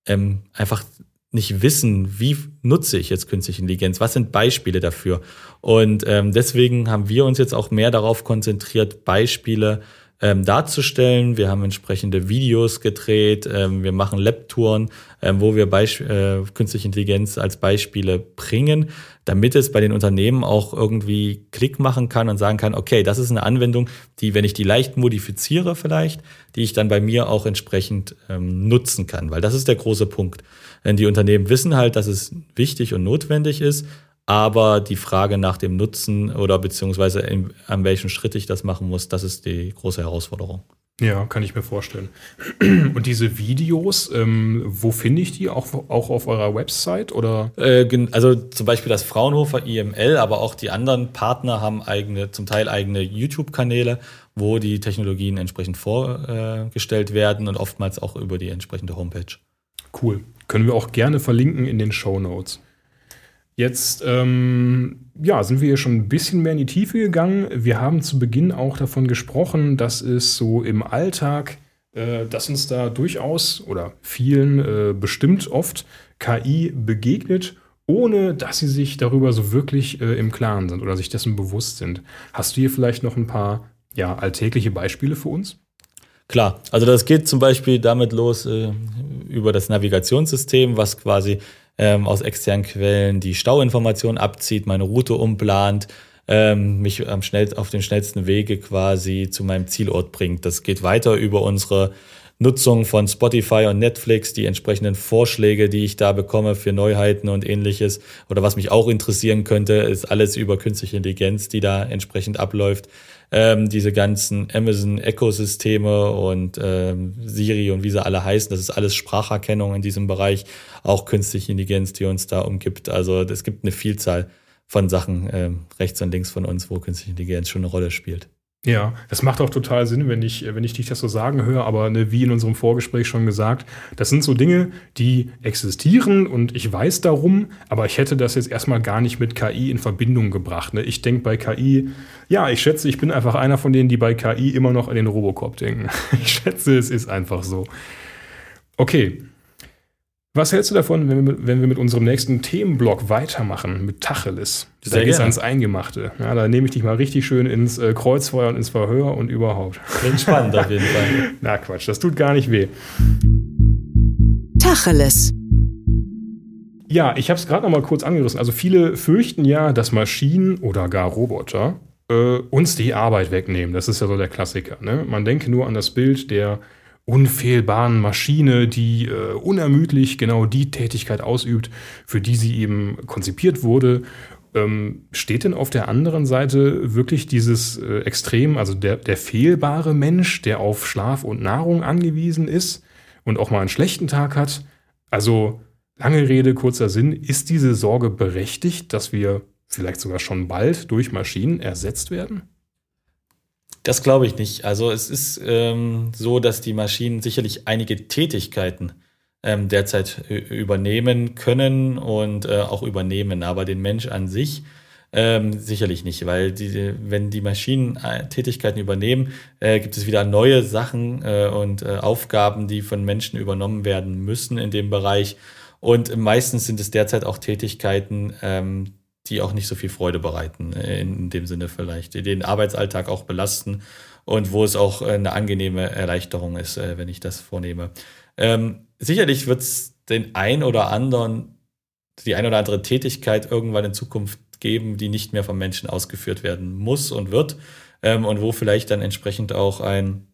ähm, einfach nicht wissen, wie nutze ich jetzt künstliche Intelligenz, was sind Beispiele dafür. Und ähm, deswegen haben wir uns jetzt auch mehr darauf konzentriert, Beispiele ähm, darzustellen. Wir haben entsprechende Videos gedreht, ähm, wir machen Lab-Touren, ähm, wo wir Beisp äh, künstliche Intelligenz als Beispiele bringen, damit es bei den Unternehmen auch irgendwie Klick machen kann und sagen kann, okay, das ist eine Anwendung, die, wenn ich die leicht modifiziere vielleicht, die ich dann bei mir auch entsprechend ähm, nutzen kann, weil das ist der große Punkt. Denn die Unternehmen wissen halt, dass es wichtig und notwendig ist, aber die Frage nach dem Nutzen oder beziehungsweise in, an welchem Schritt ich das machen muss, das ist die große Herausforderung. Ja, kann ich mir vorstellen. Und diese Videos, ähm, wo finde ich die? Auch, auch auf eurer Website oder? Äh, also zum Beispiel das Fraunhofer IML, aber auch die anderen Partner haben eigene, zum Teil eigene YouTube-Kanäle, wo die Technologien entsprechend vorgestellt werden und oftmals auch über die entsprechende Homepage. Cool. Können wir auch gerne verlinken in den Show Notes. Jetzt ähm, ja, sind wir hier schon ein bisschen mehr in die Tiefe gegangen. Wir haben zu Beginn auch davon gesprochen, dass es so im Alltag, äh, dass uns da durchaus oder vielen äh, bestimmt oft KI begegnet, ohne dass sie sich darüber so wirklich äh, im Klaren sind oder sich dessen bewusst sind. Hast du hier vielleicht noch ein paar ja, alltägliche Beispiele für uns? Klar, also das geht zum Beispiel damit los äh, über das Navigationssystem, was quasi ähm, aus externen Quellen die Stauinformationen abzieht, meine Route umplant, ähm, mich am schnell, auf den schnellsten Wege quasi zu meinem Zielort bringt. Das geht weiter über unsere Nutzung von Spotify und Netflix, die entsprechenden Vorschläge, die ich da bekomme für Neuheiten und ähnliches. Oder was mich auch interessieren könnte, ist alles über künstliche Intelligenz, die da entsprechend abläuft ähm, diese ganzen Amazon-Ökosysteme und ähm, Siri und wie sie alle heißen, das ist alles Spracherkennung in diesem Bereich, auch künstliche Intelligenz, die uns da umgibt. Also es gibt eine Vielzahl von Sachen ähm, rechts und links von uns, wo künstliche Intelligenz schon eine Rolle spielt. Ja, das macht auch total Sinn, wenn ich, wenn ich dich das so sagen höre, aber ne, wie in unserem Vorgespräch schon gesagt, das sind so Dinge, die existieren und ich weiß darum, aber ich hätte das jetzt erstmal gar nicht mit KI in Verbindung gebracht. Ne? Ich denke bei KI, ja, ich schätze, ich bin einfach einer von denen, die bei KI immer noch an den Robocop denken. Ich schätze, es ist einfach so. Okay, was hältst du davon, wenn wir, wenn wir mit unserem nächsten Themenblock weitermachen, mit Tacheles? Sehr da geht's ans Eingemachte. Ja, da nehme ich dich mal richtig schön ins äh, Kreuzfeuer und ins Verhör und überhaupt. Klingt spannend auf jeden Fall. Na Quatsch, das tut gar nicht weh. Tacheles. Ja, ich habe es gerade noch mal kurz angerissen. Also viele fürchten ja, dass Maschinen oder gar Roboter äh, uns die Arbeit wegnehmen. Das ist ja so der Klassiker. Ne? Man denke nur an das Bild der unfehlbaren Maschine, die äh, unermüdlich genau die Tätigkeit ausübt, für die sie eben konzipiert wurde. Ähm, steht denn auf der anderen Seite wirklich dieses äh, Extrem, also der, der fehlbare Mensch, der auf Schlaf und Nahrung angewiesen ist und auch mal einen schlechten Tag hat? Also lange Rede, kurzer Sinn, ist diese Sorge berechtigt, dass wir vielleicht sogar schon bald durch Maschinen ersetzt werden? Das glaube ich nicht. Also es ist ähm, so, dass die Maschinen sicherlich einige Tätigkeiten ähm, derzeit übernehmen können und äh, auch übernehmen, aber den Mensch an sich ähm, sicherlich nicht, weil die, wenn die Maschinen äh, Tätigkeiten übernehmen, äh, gibt es wieder neue Sachen äh, und äh, Aufgaben, die von Menschen übernommen werden müssen in dem Bereich. Und meistens sind es derzeit auch Tätigkeiten, ähm, die auch nicht so viel Freude bereiten, äh, in dem Sinne vielleicht, die den Arbeitsalltag auch belasten und wo es auch äh, eine angenehme Erleichterung ist, äh, wenn ich das vornehme. Ähm, sicherlich wird es den ein oder anderen, die ein oder andere Tätigkeit irgendwann in Zukunft geben, die nicht mehr vom Menschen ausgeführt werden muss und wird ähm, und wo vielleicht dann entsprechend auch ein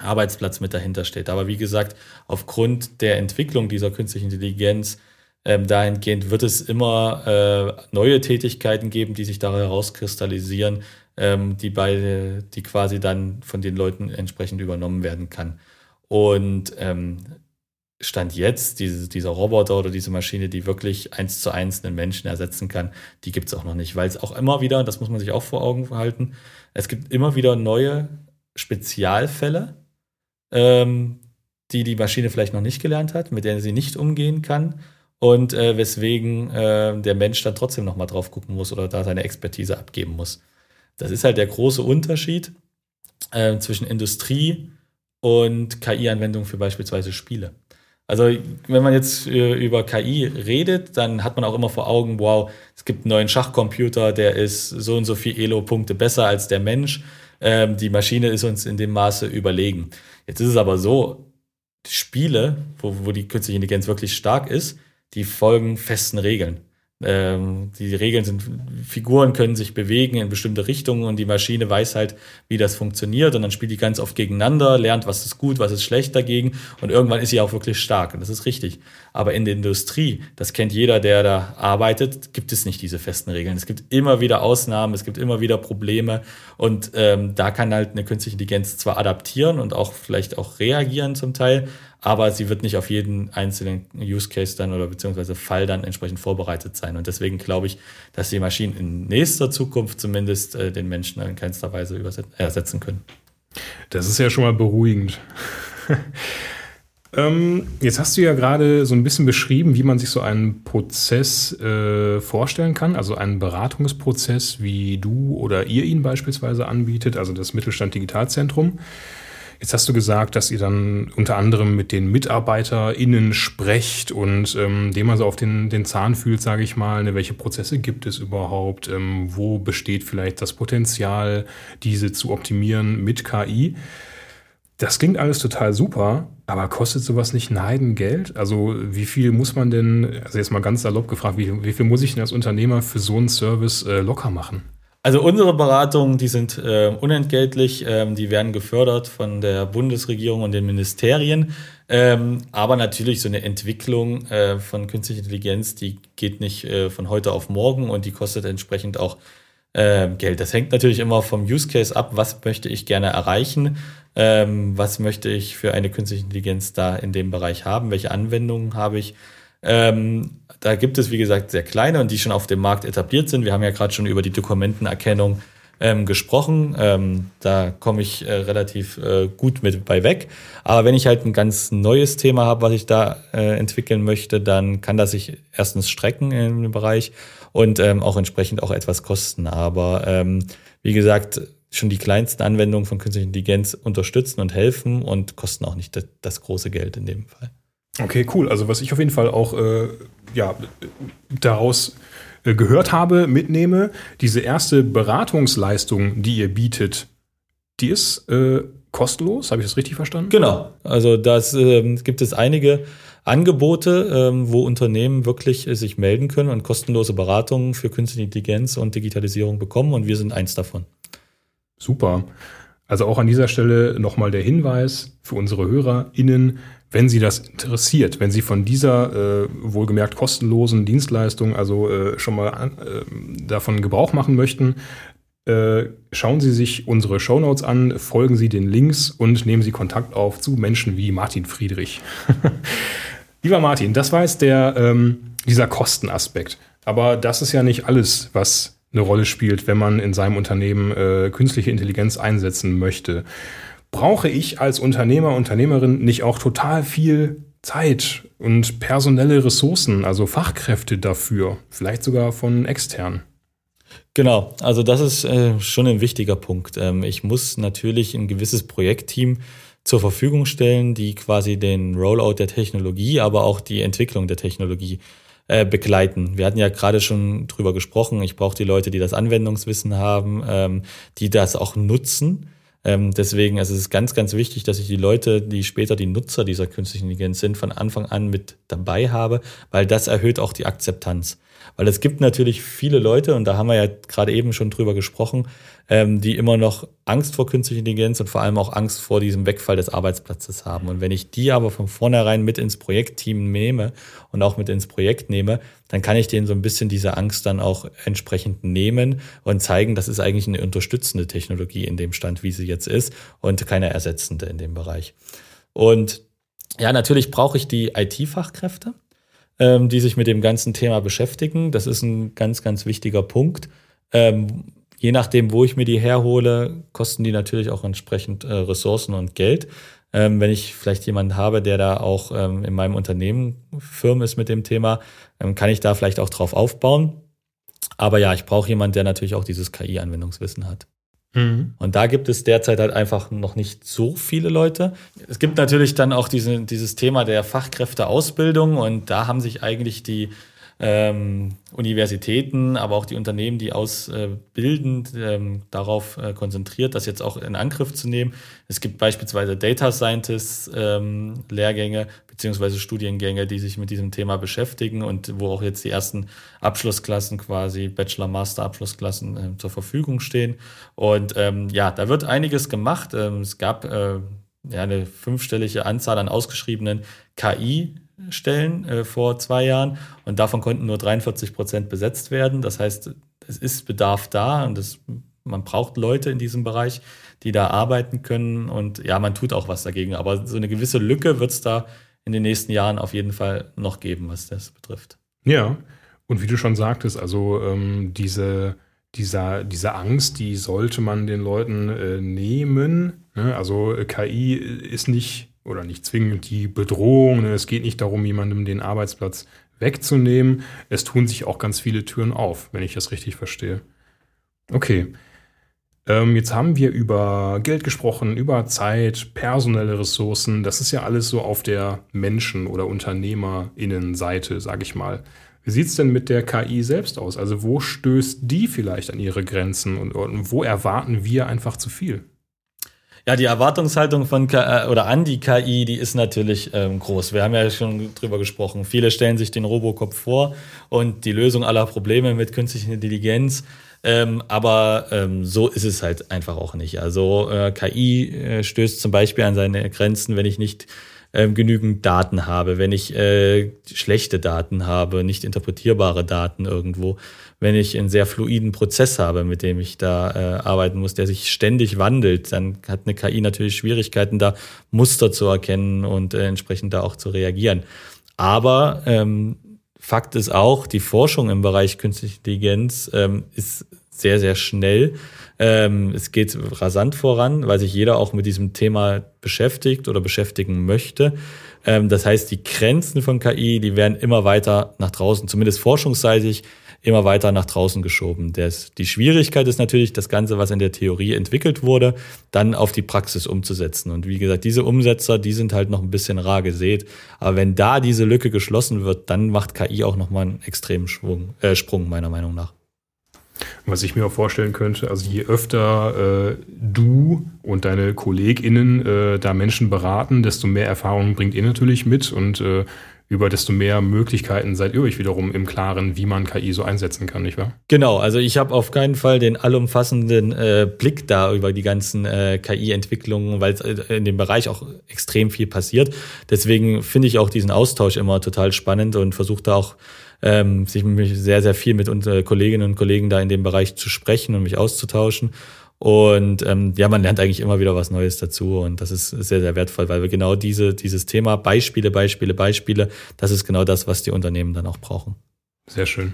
Arbeitsplatz mit dahinter steht. Aber wie gesagt, aufgrund der Entwicklung dieser künstlichen Intelligenz ähm, dahingehend wird es immer äh, neue Tätigkeiten geben, die sich da herauskristallisieren, ähm, die beide, die quasi dann von den Leuten entsprechend übernommen werden kann. Und ähm, Stand jetzt, diese, dieser Roboter oder diese Maschine, die wirklich eins zu eins einen Menschen ersetzen kann, die gibt es auch noch nicht, weil es auch immer wieder, das muss man sich auch vor Augen halten, es gibt immer wieder neue Spezialfälle, ähm, die die Maschine vielleicht noch nicht gelernt hat, mit denen sie nicht umgehen kann und äh, weswegen äh, der Mensch dann trotzdem nochmal drauf gucken muss oder da seine Expertise abgeben muss. Das ist halt der große Unterschied äh, zwischen Industrie und KI-Anwendung für beispielsweise Spiele. Also wenn man jetzt äh, über KI redet, dann hat man auch immer vor Augen, wow, es gibt einen neuen Schachcomputer, der ist so und so viel Elo-Punkte besser als der Mensch. Ähm, die Maschine ist uns in dem Maße überlegen. Jetzt ist es aber so, Spiele, wo, wo die künstliche Intelligenz wirklich stark ist, die folgen festen Regeln. ähm, die Regeln sind, Figuren können sich bewegen in bestimmte Richtungen und die Maschine weiß halt, wie das funktioniert und dann spielt die ganz oft gegeneinander, lernt, was ist gut, was ist schlecht dagegen und irgendwann ist sie auch wirklich stark und das ist richtig. Aber in der Industrie, das kennt jeder, der da arbeitet, gibt es nicht diese festen Regeln. Es gibt immer wieder Ausnahmen, es gibt immer wieder Probleme und ähm, da kann halt eine künstliche Intelligenz zwar adaptieren und auch vielleicht auch reagieren zum Teil, aber sie wird nicht auf jeden einzelnen Use Case dann oder beziehungsweise Fall dann entsprechend vorbereitet sein. Und deswegen glaube ich, dass die Maschinen in nächster Zukunft zumindest äh, den Menschen in keinster Weise ersetzen können. Das ist ja schon mal beruhigend. ähm, jetzt hast du ja gerade so ein bisschen beschrieben, wie man sich so einen Prozess äh, vorstellen kann, also einen Beratungsprozess, wie du oder ihr ihn beispielsweise anbietet, also das Mittelstand Digitalzentrum. Jetzt hast du gesagt, dass ihr dann unter anderem mit den MitarbeiterInnen sprecht und ähm, dem also auf den, den Zahn fühlt, sage ich mal, ne, welche Prozesse gibt es überhaupt, ähm, wo besteht vielleicht das Potenzial, diese zu optimieren mit KI. Das klingt alles total super, aber kostet sowas nicht ein Heidengeld? Also wie viel muss man denn, also jetzt mal ganz salopp gefragt, wie, wie viel muss ich denn als Unternehmer für so einen Service äh, locker machen? Also unsere Beratungen, die sind äh, unentgeltlich, ähm, die werden gefördert von der Bundesregierung und den Ministerien. Ähm, aber natürlich so eine Entwicklung äh, von künstlicher Intelligenz, die geht nicht äh, von heute auf morgen und die kostet entsprechend auch äh, Geld. Das hängt natürlich immer vom Use Case ab, was möchte ich gerne erreichen, ähm, was möchte ich für eine künstliche Intelligenz da in dem Bereich haben, welche Anwendungen habe ich. Ähm, da gibt es, wie gesagt, sehr kleine und die schon auf dem Markt etabliert sind. Wir haben ja gerade schon über die Dokumentenerkennung ähm, gesprochen. Ähm, da komme ich äh, relativ äh, gut mit bei weg. Aber wenn ich halt ein ganz neues Thema habe, was ich da äh, entwickeln möchte, dann kann das sich erstens strecken dem Bereich und ähm, auch entsprechend auch etwas kosten. Aber ähm, wie gesagt, schon die kleinsten Anwendungen von künstlicher Intelligenz unterstützen und helfen und kosten auch nicht das, das große Geld in dem Fall. Okay, cool. Also was ich auf jeden Fall auch äh, ja, daraus äh, gehört habe, mitnehme, diese erste Beratungsleistung, die ihr bietet, die ist äh, kostenlos. Habe ich das richtig verstanden? Genau. Also das äh, gibt es einige Angebote, ähm, wo Unternehmen wirklich äh, sich melden können und kostenlose Beratungen für künstliche Intelligenz und Digitalisierung bekommen und wir sind eins davon. Super. Also auch an dieser Stelle nochmal der Hinweis für unsere HörerInnen, wenn Sie das interessiert, wenn Sie von dieser äh, wohlgemerkt kostenlosen Dienstleistung also äh, schon mal äh, davon Gebrauch machen möchten, äh, schauen Sie sich unsere Shownotes an, folgen Sie den Links und nehmen Sie Kontakt auf zu Menschen wie Martin Friedrich. Lieber Martin, das war jetzt der, ähm, dieser Kostenaspekt. Aber das ist ja nicht alles, was eine Rolle spielt, wenn man in seinem Unternehmen äh, künstliche Intelligenz einsetzen möchte brauche ich als Unternehmer, Unternehmerin nicht auch total viel Zeit und personelle Ressourcen, also Fachkräfte dafür, vielleicht sogar von extern? Genau, also das ist äh, schon ein wichtiger Punkt. Ähm, ich muss natürlich ein gewisses Projektteam zur Verfügung stellen, die quasi den Rollout der Technologie, aber auch die Entwicklung der Technologie äh, begleiten. Wir hatten ja gerade schon drüber gesprochen. Ich brauche die Leute, die das Anwendungswissen haben, ähm, die das auch nutzen ähm, deswegen, also es ist ganz, ganz wichtig, dass ich die Leute, die später die Nutzer dieser künstlichen Intelligenz sind, von Anfang an mit dabei habe, weil das erhöht auch die Akzeptanz. Weil es gibt natürlich viele Leute, und da haben wir ja gerade eben schon drüber gesprochen, ähm, die immer noch Angst vor künstlicher Intelligenz und vor allem auch Angst vor diesem Wegfall des Arbeitsplatzes haben. Und wenn ich die aber von vornherein mit ins Projektteam nehme und auch mit ins Projekt nehme, dann kann ich denen so ein bisschen diese Angst dann auch entsprechend nehmen und zeigen, das ist eigentlich eine unterstützende Technologie in dem Stand, wie sie jetzt ist und keine ersetzende in dem Bereich. Und ja, natürlich brauche ich die IT-Fachkräfte, ähm, die sich mit dem ganzen Thema beschäftigen. Das ist ein ganz, ganz wichtiger Punkt. Ähm, je nachdem, wo ich mir die herhole, kosten die natürlich auch entsprechend äh, Ressourcen und Geld. Ähm, wenn ich vielleicht jemanden habe, der da auch ähm, in meinem Unternehmen firm ist mit dem Thema, ähm, kann ich da vielleicht auch drauf aufbauen. Aber ja, ich brauche jemanden, der natürlich auch dieses KI-Anwendungswissen hat. Mhm. Und da gibt es derzeit halt einfach noch nicht so viele Leute. Es gibt natürlich dann auch diese, dieses Thema der Fachkräfteausbildung und da haben sich eigentlich die ähm, Universitäten, aber auch die Unternehmen, die ausbilden, ähm, darauf äh, konzentriert, das jetzt auch in Angriff zu nehmen. Es gibt beispielsweise Data Scientist ähm, Lehrgänge beziehungsweise Studiengänge, die sich mit diesem Thema beschäftigen und wo auch jetzt die ersten Abschlussklassen quasi Bachelor, Master Abschlussklassen äh, zur Verfügung stehen. Und ähm, ja, da wird einiges gemacht. Ähm, es gab äh, ja, eine fünfstellige Anzahl an ausgeschriebenen KI Stellen äh, vor zwei Jahren und davon konnten nur 43 Prozent besetzt werden. Das heißt, es ist Bedarf da und es, man braucht Leute in diesem Bereich, die da arbeiten können und ja, man tut auch was dagegen. Aber so eine gewisse Lücke wird es da in den nächsten Jahren auf jeden Fall noch geben, was das betrifft. Ja, und wie du schon sagtest, also ähm, diese, dieser, diese Angst, die sollte man den Leuten äh, nehmen. Ne? Also äh, KI ist nicht oder nicht zwingend die Bedrohung. Ne? Es geht nicht darum, jemandem den Arbeitsplatz wegzunehmen. Es tun sich auch ganz viele Türen auf, wenn ich das richtig verstehe. Okay. Ähm, jetzt haben wir über Geld gesprochen, über Zeit, personelle Ressourcen. Das ist ja alles so auf der Menschen- oder UnternehmerInnen-Seite, sage ich mal. Wie sieht es denn mit der KI selbst aus? Also wo stößt die vielleicht an ihre Grenzen und, und wo erwarten wir einfach zu viel? Ja, die Erwartungshaltung von KI, äh, oder an die KI, die ist natürlich ähm, groß. Wir haben ja schon drüber gesprochen. Viele stellen sich den Robocop vor und die Lösung aller Probleme mit künstlicher Intelligenz. Ähm, aber ähm, so ist es halt einfach auch nicht. Also äh, KI äh, stößt zum Beispiel an seine Grenzen, wenn ich nicht ähm, genügend Daten habe, wenn ich äh, schlechte Daten habe, nicht interpretierbare Daten irgendwo, wenn ich einen sehr fluiden Prozess habe, mit dem ich da äh, arbeiten muss, der sich ständig wandelt, dann hat eine KI natürlich Schwierigkeiten, da Muster zu erkennen und äh, entsprechend da auch zu reagieren. Aber ähm, Fakt ist auch, die Forschung im Bereich künstliche Intelligenz ähm, ist sehr, sehr schnell. Ähm, es geht rasant voran, weil sich jeder auch mit diesem Thema beschäftigt oder beschäftigen möchte. Ähm, das heißt, die Grenzen von KI, die werden immer weiter nach draußen, zumindest forschungsseitig, immer weiter nach draußen geschoben. Das, die Schwierigkeit ist natürlich, das Ganze, was in der Theorie entwickelt wurde, dann auf die Praxis umzusetzen. Und wie gesagt, diese Umsetzer, die sind halt noch ein bisschen rar gesät. Aber wenn da diese Lücke geschlossen wird, dann macht KI auch nochmal einen extremen Schwung, äh, Sprung, meiner Meinung nach. Was ich mir auch vorstellen könnte, also je öfter äh, du und deine KollegInnen äh, da Menschen beraten, desto mehr Erfahrung bringt ihr natürlich mit und äh, über desto mehr Möglichkeiten seid ihr euch wiederum im Klaren, wie man KI so einsetzen kann, nicht wahr? Genau, also ich habe auf keinen Fall den allumfassenden äh, Blick da über die ganzen äh, KI-Entwicklungen, weil äh, in dem Bereich auch extrem viel passiert. Deswegen finde ich auch diesen Austausch immer total spannend und versuche da auch ähm, sich sehr, sehr viel mit unseren Kolleginnen und Kollegen da in dem Bereich zu sprechen und mich auszutauschen. Und ähm, ja, man lernt eigentlich immer wieder was Neues dazu und das ist sehr, sehr wertvoll, weil wir genau diese, dieses Thema Beispiele, Beispiele, Beispiele, das ist genau das, was die Unternehmen dann auch brauchen. Sehr schön.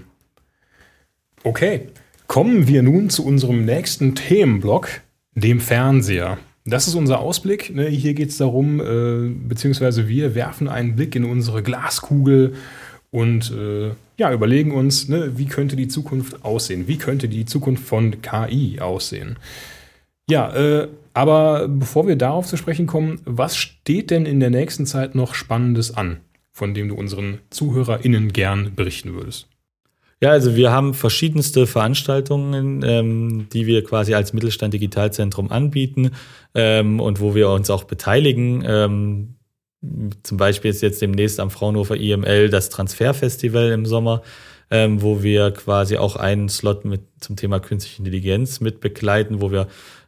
Okay, kommen wir nun zu unserem nächsten Themenblock, dem Fernseher. Das ist unser Ausblick. Ne? Hier geht es darum, äh, beziehungsweise wir werfen einen Blick in unsere Glaskugel und äh, ja, überlegen uns, ne, wie könnte die Zukunft aussehen? Wie könnte die Zukunft von KI aussehen? Ja, äh, aber bevor wir darauf zu sprechen kommen, was steht denn in der nächsten Zeit noch Spannendes an, von dem du unseren ZuhörerInnen gern berichten würdest? Ja, also wir haben verschiedenste Veranstaltungen, ähm, die wir quasi als Mittelstand Digitalzentrum anbieten ähm, und wo wir uns auch beteiligen. Ähm, zum Beispiel ist jetzt demnächst am Fraunhofer IML das Transferfestival im Sommer, ähm, wo wir quasi auch einen Slot mit zum Thema künstliche Intelligenz mit begleiten, wo wir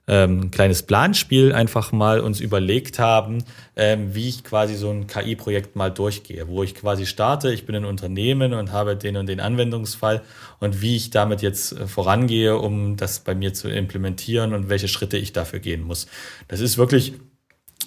ähm, ein kleines Planspiel einfach mal uns überlegt haben, ähm, wie ich quasi so ein KI-Projekt mal durchgehe, wo ich quasi starte, ich bin ein Unternehmen und habe den und den Anwendungsfall und wie ich damit jetzt äh, vorangehe, um das bei mir zu implementieren und welche Schritte ich dafür gehen muss. Das ist wirklich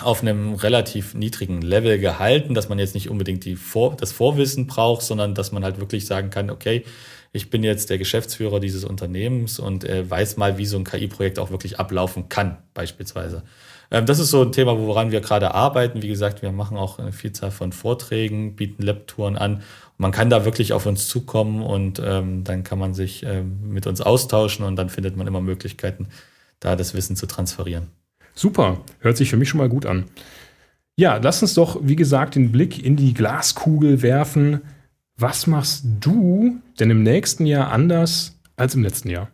auf einem relativ niedrigen Level gehalten, dass man jetzt nicht unbedingt die Vor das Vorwissen braucht, sondern dass man halt wirklich sagen kann, okay, ich bin jetzt der Geschäftsführer dieses Unternehmens und äh, weiß mal, wie so ein KI-Projekt auch wirklich ablaufen kann, beispielsweise. Ähm, das ist so ein Thema, woran wir gerade arbeiten. Wie gesagt, wir machen auch eine Vielzahl von Vorträgen, bieten Lab-Touren an. Man kann da wirklich auf uns zukommen und ähm, dann kann man sich ähm, mit uns austauschen und dann findet man immer Möglichkeiten, da das Wissen zu transferieren. Super, hört sich für mich schon mal gut an. Ja, lass uns doch, wie gesagt, den Blick in die Glaskugel werfen. Was machst du denn im nächsten Jahr anders als im letzten Jahr?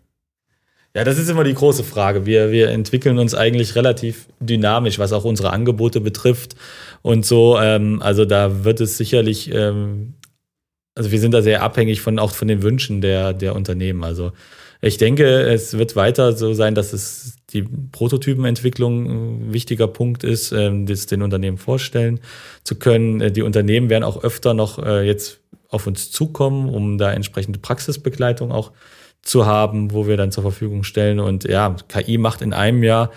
Ja, das ist immer die große Frage. Wir, wir entwickeln uns eigentlich relativ dynamisch, was auch unsere Angebote betrifft und so. Ähm, also da wird es sicherlich, ähm, also wir sind da sehr abhängig von auch von den Wünschen der, der Unternehmen. Also ich denke, es wird weiter so sein, dass es die Prototypenentwicklung ein wichtiger Punkt ist, ähm, das den Unternehmen vorstellen zu können. Äh, die Unternehmen werden auch öfter noch äh, jetzt auf uns zukommen, um da entsprechende Praxisbegleitung auch zu haben, wo wir dann zur Verfügung stellen. Und ja, KI macht in einem Jahr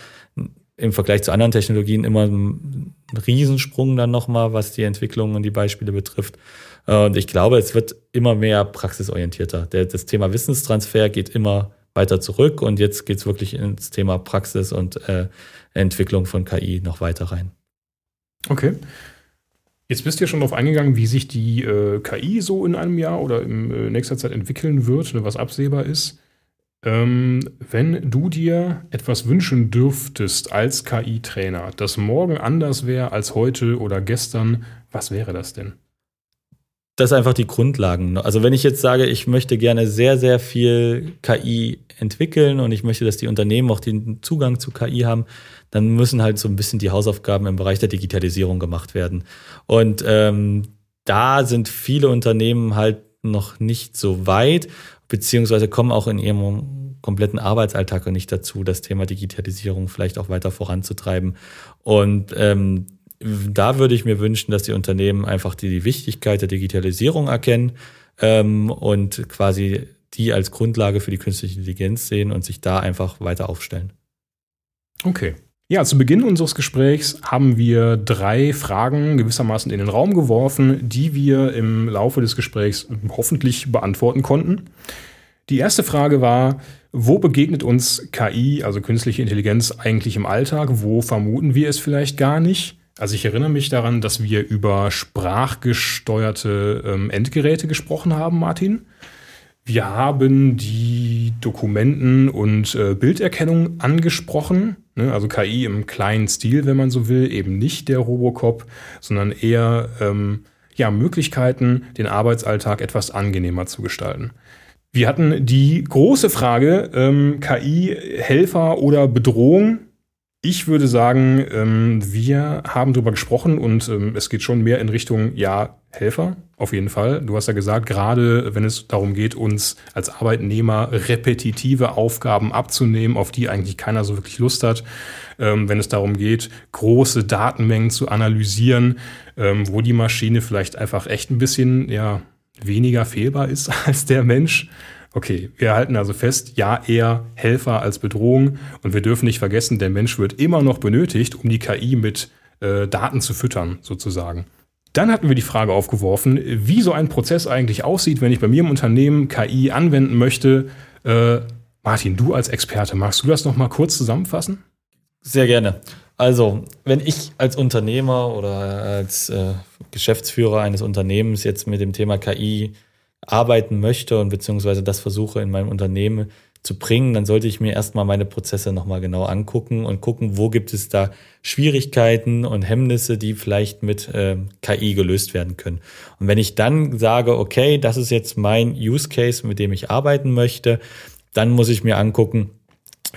im Vergleich zu anderen Technologien immer einen Riesensprung dann nochmal, was die Entwicklung und die Beispiele betrifft. Und ich glaube, es wird immer mehr praxisorientierter. das Thema Wissenstransfer geht immer weiter zurück und jetzt geht es wirklich ins Thema Praxis und äh, Entwicklung von KI noch weiter rein. Okay. Jetzt bist du ja schon darauf eingegangen, wie sich die äh, KI so in einem Jahr oder in äh, nächster Zeit entwickeln wird, was absehbar ist. Ähm, wenn du dir etwas wünschen dürftest als KI-Trainer, das morgen anders wäre als heute oder gestern, was wäre das denn? Das ist einfach die Grundlagen. Also wenn ich jetzt sage, ich möchte gerne sehr, sehr viel KI entwickeln und ich möchte, dass die Unternehmen auch den Zugang zu KI haben, dann müssen halt so ein bisschen die Hausaufgaben im Bereich der Digitalisierung gemacht werden. Und ähm, da sind viele Unternehmen halt noch nicht so weit, beziehungsweise kommen auch in ihrem kompletten Arbeitsalltag nicht dazu, das Thema Digitalisierung vielleicht auch weiter voranzutreiben. Und ähm, da würde ich mir wünschen, dass die Unternehmen einfach die Wichtigkeit der Digitalisierung erkennen ähm, und quasi die als Grundlage für die künstliche Intelligenz sehen und sich da einfach weiter aufstellen. Okay. Ja, zu Beginn unseres Gesprächs haben wir drei Fragen gewissermaßen in den Raum geworfen, die wir im Laufe des Gesprächs hoffentlich beantworten konnten. Die erste Frage war, wo begegnet uns KI, also künstliche Intelligenz, eigentlich im Alltag? Wo vermuten wir es vielleicht gar nicht? Also ich erinnere mich daran, dass wir über sprachgesteuerte ähm, Endgeräte gesprochen haben, Martin. Wir haben die Dokumenten- und äh, Bilderkennung angesprochen. Ne? Also KI im kleinen Stil, wenn man so will, eben nicht der Robocop, sondern eher ähm, ja, Möglichkeiten, den Arbeitsalltag etwas angenehmer zu gestalten. Wir hatten die große Frage, ähm, KI Helfer oder Bedrohung. Ich würde sagen, ähm, wir haben darüber gesprochen und ähm, es geht schon mehr in Richtung, ja, Helfer, auf jeden Fall. Du hast ja gesagt, gerade wenn es darum geht, uns als Arbeitnehmer repetitive Aufgaben abzunehmen, auf die eigentlich keiner so wirklich Lust hat, ähm, wenn es darum geht, große Datenmengen zu analysieren, ähm, wo die Maschine vielleicht einfach echt ein bisschen, ja, weniger fehlbar ist als der Mensch. Okay, wir halten also fest, ja, eher Helfer als Bedrohung. Und wir dürfen nicht vergessen, der Mensch wird immer noch benötigt, um die KI mit äh, Daten zu füttern, sozusagen. Dann hatten wir die Frage aufgeworfen, wie so ein Prozess eigentlich aussieht, wenn ich bei mir im Unternehmen KI anwenden möchte. Äh, Martin, du als Experte, magst du das noch mal kurz zusammenfassen? Sehr gerne. Also, wenn ich als Unternehmer oder als äh, Geschäftsführer eines Unternehmens jetzt mit dem Thema KI arbeiten möchte und beziehungsweise das versuche in meinem Unternehmen zu bringen, dann sollte ich mir erstmal meine Prozesse nochmal genau angucken und gucken, wo gibt es da Schwierigkeiten und Hemmnisse, die vielleicht mit äh, KI gelöst werden können. Und wenn ich dann sage, okay, das ist jetzt mein Use Case, mit dem ich arbeiten möchte, dann muss ich mir angucken,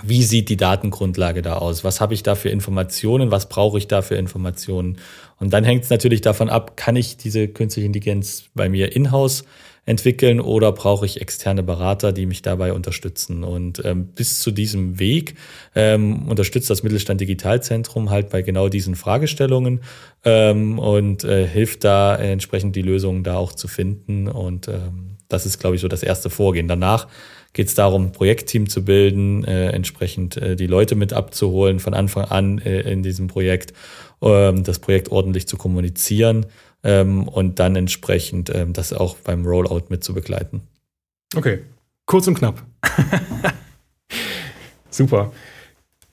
wie sieht die Datengrundlage da aus? Was habe ich da für Informationen? Was brauche ich da für Informationen? Und dann hängt es natürlich davon ab, kann ich diese künstliche Intelligenz bei mir in-house entwickeln oder brauche ich externe Berater, die mich dabei unterstützen? Und ähm, bis zu diesem Weg ähm, unterstützt das Mittelstand Digitalzentrum halt bei genau diesen Fragestellungen ähm, und äh, hilft da entsprechend die Lösungen da auch zu finden. Und ähm, das ist, glaube ich, so das erste Vorgehen. Danach geht es darum, Projektteam zu bilden, äh, entsprechend äh, die Leute mit abzuholen von Anfang an äh, in diesem Projekt, ähm, das Projekt ordentlich zu kommunizieren ähm, und dann entsprechend ähm, das auch beim Rollout mit zu begleiten. Okay, kurz und knapp. Super.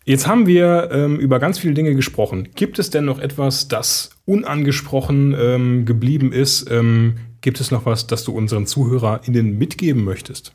Jetzt haben wir ähm, über ganz viele Dinge gesprochen. Gibt es denn noch etwas, das unangesprochen ähm, geblieben ist? Ähm, gibt es noch was, das du unseren ZuhörerInnen mitgeben möchtest?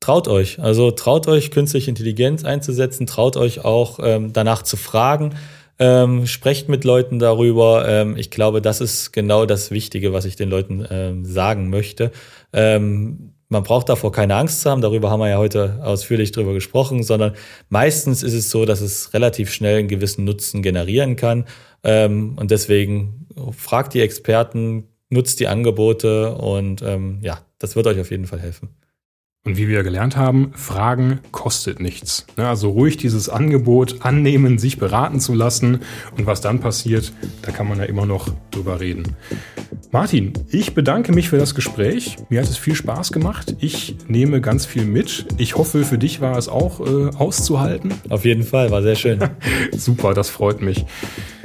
Traut euch, also traut euch, künstliche Intelligenz einzusetzen, traut euch auch ähm, danach zu fragen Ähm, sprecht mit Leuten darüber. Ähm, ich glaube, das ist genau das Wichtige, was ich den Leuten ähm, sagen möchte. Ähm, man braucht davor keine Angst zu haben, darüber haben wir ja heute ausführlich drüber gesprochen, sondern meistens ist es so, dass es relativ schnell einen gewissen Nutzen generieren kann. Ähm, und deswegen fragt die Experten, nutzt die Angebote und ähm, ja, das wird euch auf jeden Fall helfen. Und wie wir gelernt haben, Fragen kostet nichts. Also ruhig dieses Angebot annehmen, sich beraten zu lassen. Und was dann passiert, da kann man ja immer noch drüber reden. Martin, ich bedanke mich für das Gespräch. Mir hat es viel Spaß gemacht. Ich nehme ganz viel mit. Ich hoffe, für dich war es auch äh, auszuhalten. Auf jeden Fall, war sehr schön. Super, das freut mich.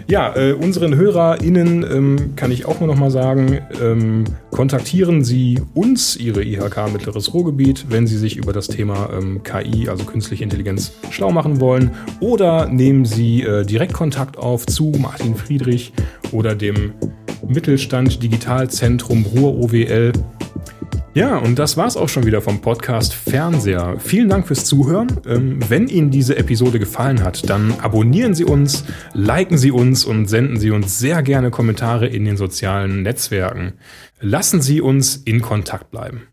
Ja, äh, unseren HörerInnen ähm, kann ich auch nur noch mal sagen, ähm, kontaktieren Sie uns, Ihre IHK Mittleres Ruhrgebiet, wenn Sie sich über das Thema ähm, KI, also künstliche Intelligenz, schlau machen wollen. Oder nehmen Sie äh, direkt Kontakt auf zu Martin Friedrich oder dem Mittelstand Digitalzentrum Ruhr OWL. Ja, und das war's auch schon wieder vom Podcast Fernseher. Vielen Dank fürs Zuhören. Ähm, wenn Ihnen diese Episode gefallen hat, dann abonnieren Sie uns, liken Sie uns und senden Sie uns sehr gerne Kommentare in den sozialen Netzwerken. Lassen Sie uns in Kontakt bleiben.